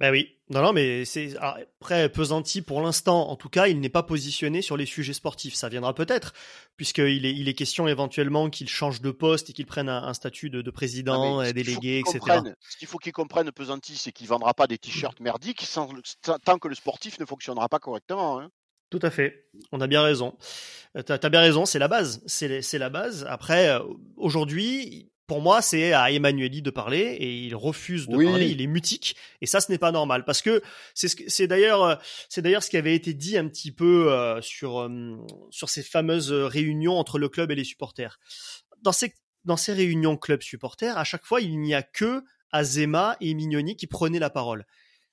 Bah oui, non, non, mais c'est alors, après Pesanti pour l'instant, en tout cas, il n'est pas positionné sur les sujets sportifs. Ça viendra peut-être, puisqu'il est, il est question éventuellement qu'il change de poste et qu'il prenne un, un statut de, de Ah, président, mais euh, qu'il délégué, etc. Ce qu'il faut qu'ils comprennent, Pesanti, c'est qu'il vendra pas des t-shirts merdiques sans tant que le sportif ne fonctionnera pas correctement. hein. Tout à fait. On a bien raison. Euh, T'as as bien raison. C'est la base. C'est la base. Après, euh, aujourd'hui, pour moi, c'est à Emmanueli de parler et il refuse de parler. Il est mutique et ça, ce n'est pas normal parce que c'est ce c'est d'ailleurs euh, c'est d'ailleurs ce qui avait été dit un petit peu euh, sur euh, sur ces fameuses réunions entre le club et les supporters. Dans ces dans ces réunions club supporters, à chaque fois, il n'y a que Azema et Mignoni qui prenaient la parole.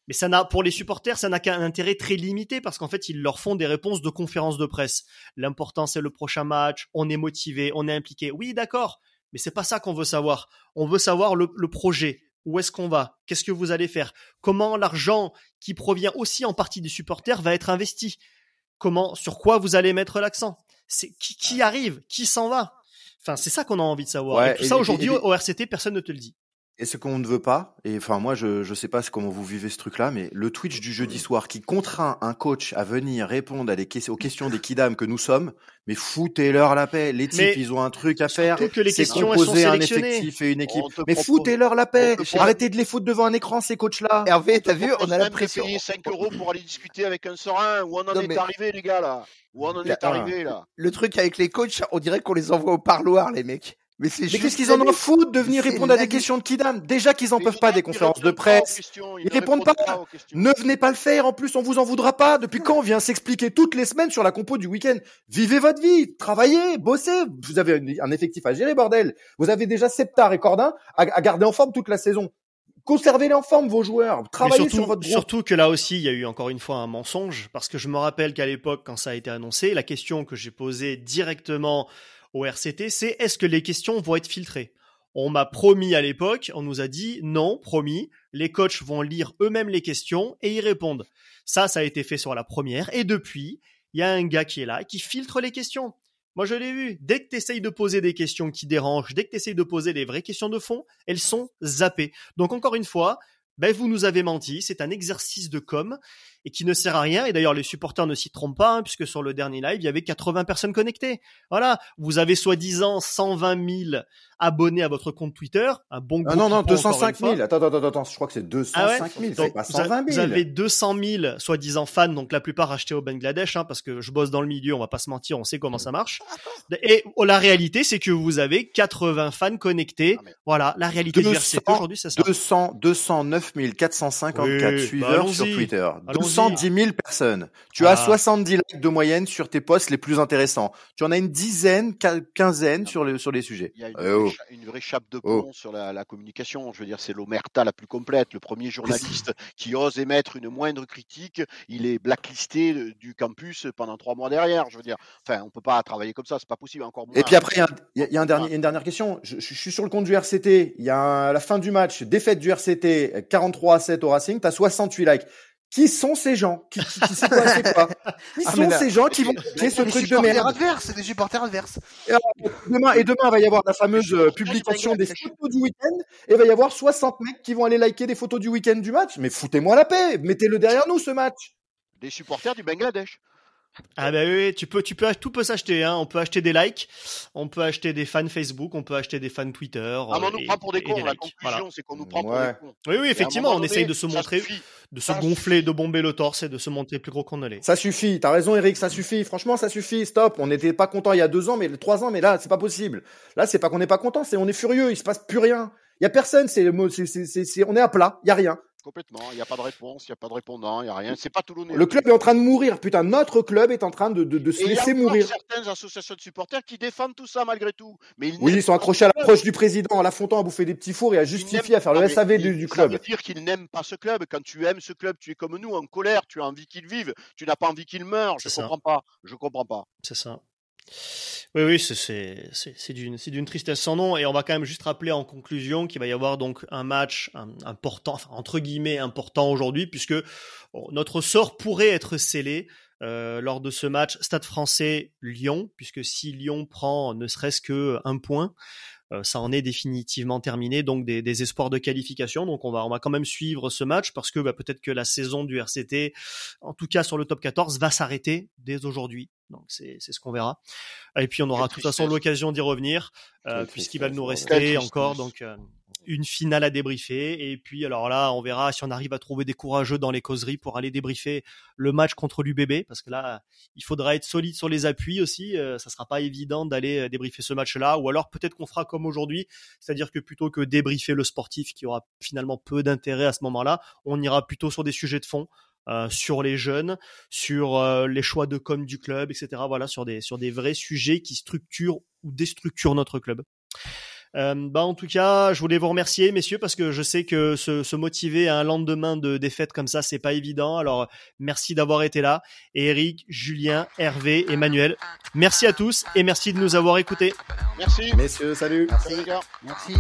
Mais ça n'a, pour les supporters, ça n'a qu'un intérêt très limité parce qu'en fait, ils leur font des réponses de conférences de presse. L'important, c'est le prochain match. On est motivé, on est impliqué. Oui, d'accord. Mais c'est pas ça qu'on veut savoir. On veut savoir le, projet. Où est-ce qu'on va? Qu'est-ce que vous allez faire? Comment l'argent qui provient aussi en partie des supporters va être investi? Comment, sur quoi vous allez mettre l'accent? C'est qui, qui arrive? Qui s'en va? Enfin, c'est ça qu'on a envie de savoir. et tout ça aujourd'hui au RCT, personne ne te le dit. Et ce qu'on ne veut pas, et enfin moi je je sais pas comment vous vivez ce truc-là, mais le Twitch du jeudi soir qui contraint un coach à venir répondre à des aux questions des kidam que nous sommes, mais foutez-leur la paix. Les types ils ont un truc à faire, que les questions composer un effectif et une équipe. Mais foutez-leur la paix. Arrêtez de les foutre devant un écran ces coachs-là. Hervé, t'as vu, on a l'impression. payer 5 euros pour aller discuter avec un serein. Où on en est arrivé les gars là? Où on en est arrivé là? Le truc avec les coachs, on dirait qu'on les envoie au parloir les mecs. Mais qu'est-ce qu'ils en ont foutre de venir répondre à des questions de Kidam Déjà qu'ils en peuvent pas des conférences de presse. Ils, répondent pas. Ne venez pas le faire. En plus, on vous en voudra pas. Depuis quand on vient s'expliquer toutes les semaines sur la compo du week-end? Vivez votre vie, travaillez, bossez. Vous avez un effectif à gérer, bordel. Vous avez déjà Septar et Cordin à, garder en forme toute la saison. Conservez-les en forme, vos joueurs. Travaillez sur votre groupe. Surtout que là aussi, il y a eu encore une fois un mensonge, parce que je me rappelle qu'à l'époque, quand ça a été annoncé, la question que j'ai posée directement au RCT, c'est est-ce que les questions vont être filtrées? On m'a promis à l'époque, on nous a dit non, promis, les coachs vont lire eux-mêmes les questions et y répondre. Ça, ça a été fait sur la première et depuis, il y a un gars qui est là qui filtre les questions. Moi, je l'ai vu. Dès que tu essayes de poser des questions qui dérangent, dès que tu essayes de poser des vraies questions de fond, elles sont zappées. Donc, encore une fois, ben, vous nous avez menti, c'est un exercice de com et qui ne sert à rien. Et d'ailleurs, les supporters ne s'y trompent pas, hein, puisque sur le dernier live, il y avait 80 personnes connectées. Voilà, vous avez soi-disant 120 000 abonnés à votre compte Twitter, un bon Ah non, non, 205 000. Attends, attends, attends, je crois que c'est 205 000, c'est pas 120 000. Vous avez 200 000 soi-disant fans, donc la plupart achetés au Bangladesh, hein, parce que je bosse dans le milieu, on va pas se mentir, on sait comment ça marche. Et oh, la réalité, c'est que vous avez 80 fans connectés. Ah, voilà, la réalité 200, du RCT aujourd'hui, c'est ça. 200, 209 454 suiveurs sur Twitter. 210 000 personnes. Tu as 70 ah. likes de moyenne sur tes posts les plus intéressants. Tu en as une dizaine, quinzaine sur les, sur les sujets. Il y a une, euh, vraie, une vraie, chape de oh. plomb sur la, la, communication. Je veux dire, c'est l'omerta la plus complète. Le premier journaliste qui ose émettre une moindre critique, il est blacklisté du campus pendant trois mois derrière. Je veux dire, enfin, on peut pas travailler comme ça, c'est pas possible. Encore Et puis après, il y a, un dernier, une dernière question. Je, je, suis sur le compte du RCT. Il y a la fin du match, défaite du RCT, 43 à 7 au Racing. Tu as 68 likes. Qui sont ces gens Qui, qui, quoi, Qui ah, sont ces gens qui vont créer ce truc de merde adverses, C'est des supporters adverses. Et, demain, et demain, il va y avoir la fameuse euh, publication des photos du week-end, et il va y avoir 60 mecs qui vont aller liker des photos du week-end du match. Mais foutez-moi la paix, mettez-le derrière nous ce match. Des supporters du Bangladesh. Ah bah oui, tu peux, tu peux, tout peut s'acheter. Hein. On peut acheter des likes, on peut acheter des fans Facebook, on peut acheter des fans Twitter. Ah, mais on nous prend pour des cons. La conclusion, c'est qu'on nous prend pour des cons. Oui, oui, effectivement, on essaye de se montrer, de se gonfler, de bomber le torse et de se montrer plus gros qu'on ne l'est. Ça suffit. T'as raison, Eric, ça suffit. Franchement, ça suffit. Stop. On n'était pas content il y a deux ans, mais trois ans, mais là, c'est pas possible. Là, c'est pas qu'on n'est pas content, c'est on est furieux. Il se passe plus rien. Il y a personne. C'est le mot. C'est, c'est, on est à plat. Il y a rien. Complètement. Il n'y a pas de réponse, il n'y a pas de répondant, il n'y a rien. C'est pas Toulonnais. Le club est en train de mourir. Putain, notre club est en train de, de, de se laisser mourir. Il y a certaines associations de supporters qui défendent tout ça malgré tout. Mais ils oui, ils sont accrochés à l'approche du président, à la Fontan, à bouffer des petits fours et à justifier, à faire le SAV du, club. Ça veut dire qu'ils n'aiment pas ce club. Quand tu aimes ce club, tu es comme nous, en colère, tu as envie qu'il vive, tu n'as pas envie qu'il meure. Je comprends pas. Je comprends pas. C'est ça. Oui, oui, c'est d'une tristesse sans nom. Et on va quand même juste rappeler en conclusion qu'il va y avoir donc un match important, entre guillemets important aujourd'hui, puisque notre sort pourrait être scellé euh, lors de ce match Stade Français Lyon, puisque si Lyon prend ne serait-ce que un point, ça en est définitivement terminé, donc des, des, espoirs de qualification. Donc on va, on va quand même suivre ce match parce que bah, peut-être que la saison du RCT, en tout cas sur le top 14, va s'arrêter dès aujourd'hui. Donc c'est ce qu'on verra. Et puis on aura de toute façon l'occasion d'y revenir euh, puisqu'il va nous rester encore. Donc euh, une finale à débriefer. Et puis, alors là, on verra si on arrive à trouver des courageux dans les causeries pour aller débriefer le match contre l'UBB, parce que là, il faudra être solide sur les appuis aussi. Euh, ça sera pas évident d'aller euh, débriefer ce match-là, ou alors peut-être qu'on fera comme aujourd'hui, c'est-à-dire que plutôt que débriefer le sportif, qui aura finalement peu d'intérêt à ce moment-là, on ira plutôt sur des sujets de fond. Euh, sur les jeunes, sur euh, les choix de com du club, etc. Voilà, sur des sur des vrais sujets qui structurent ou déstructurent notre club. Euh, bah en tout cas, je voulais vous remercier, messieurs, parce que je sais que se, se motiver à un lendemain de défaite comme ça, c'est pas évident. Alors, merci d'avoir été là. Et Eric, Julien, Hervé, Emmanuel, merci à tous et merci de nous avoir écoutés. Merci. Messieurs, salut. Merci. Merci.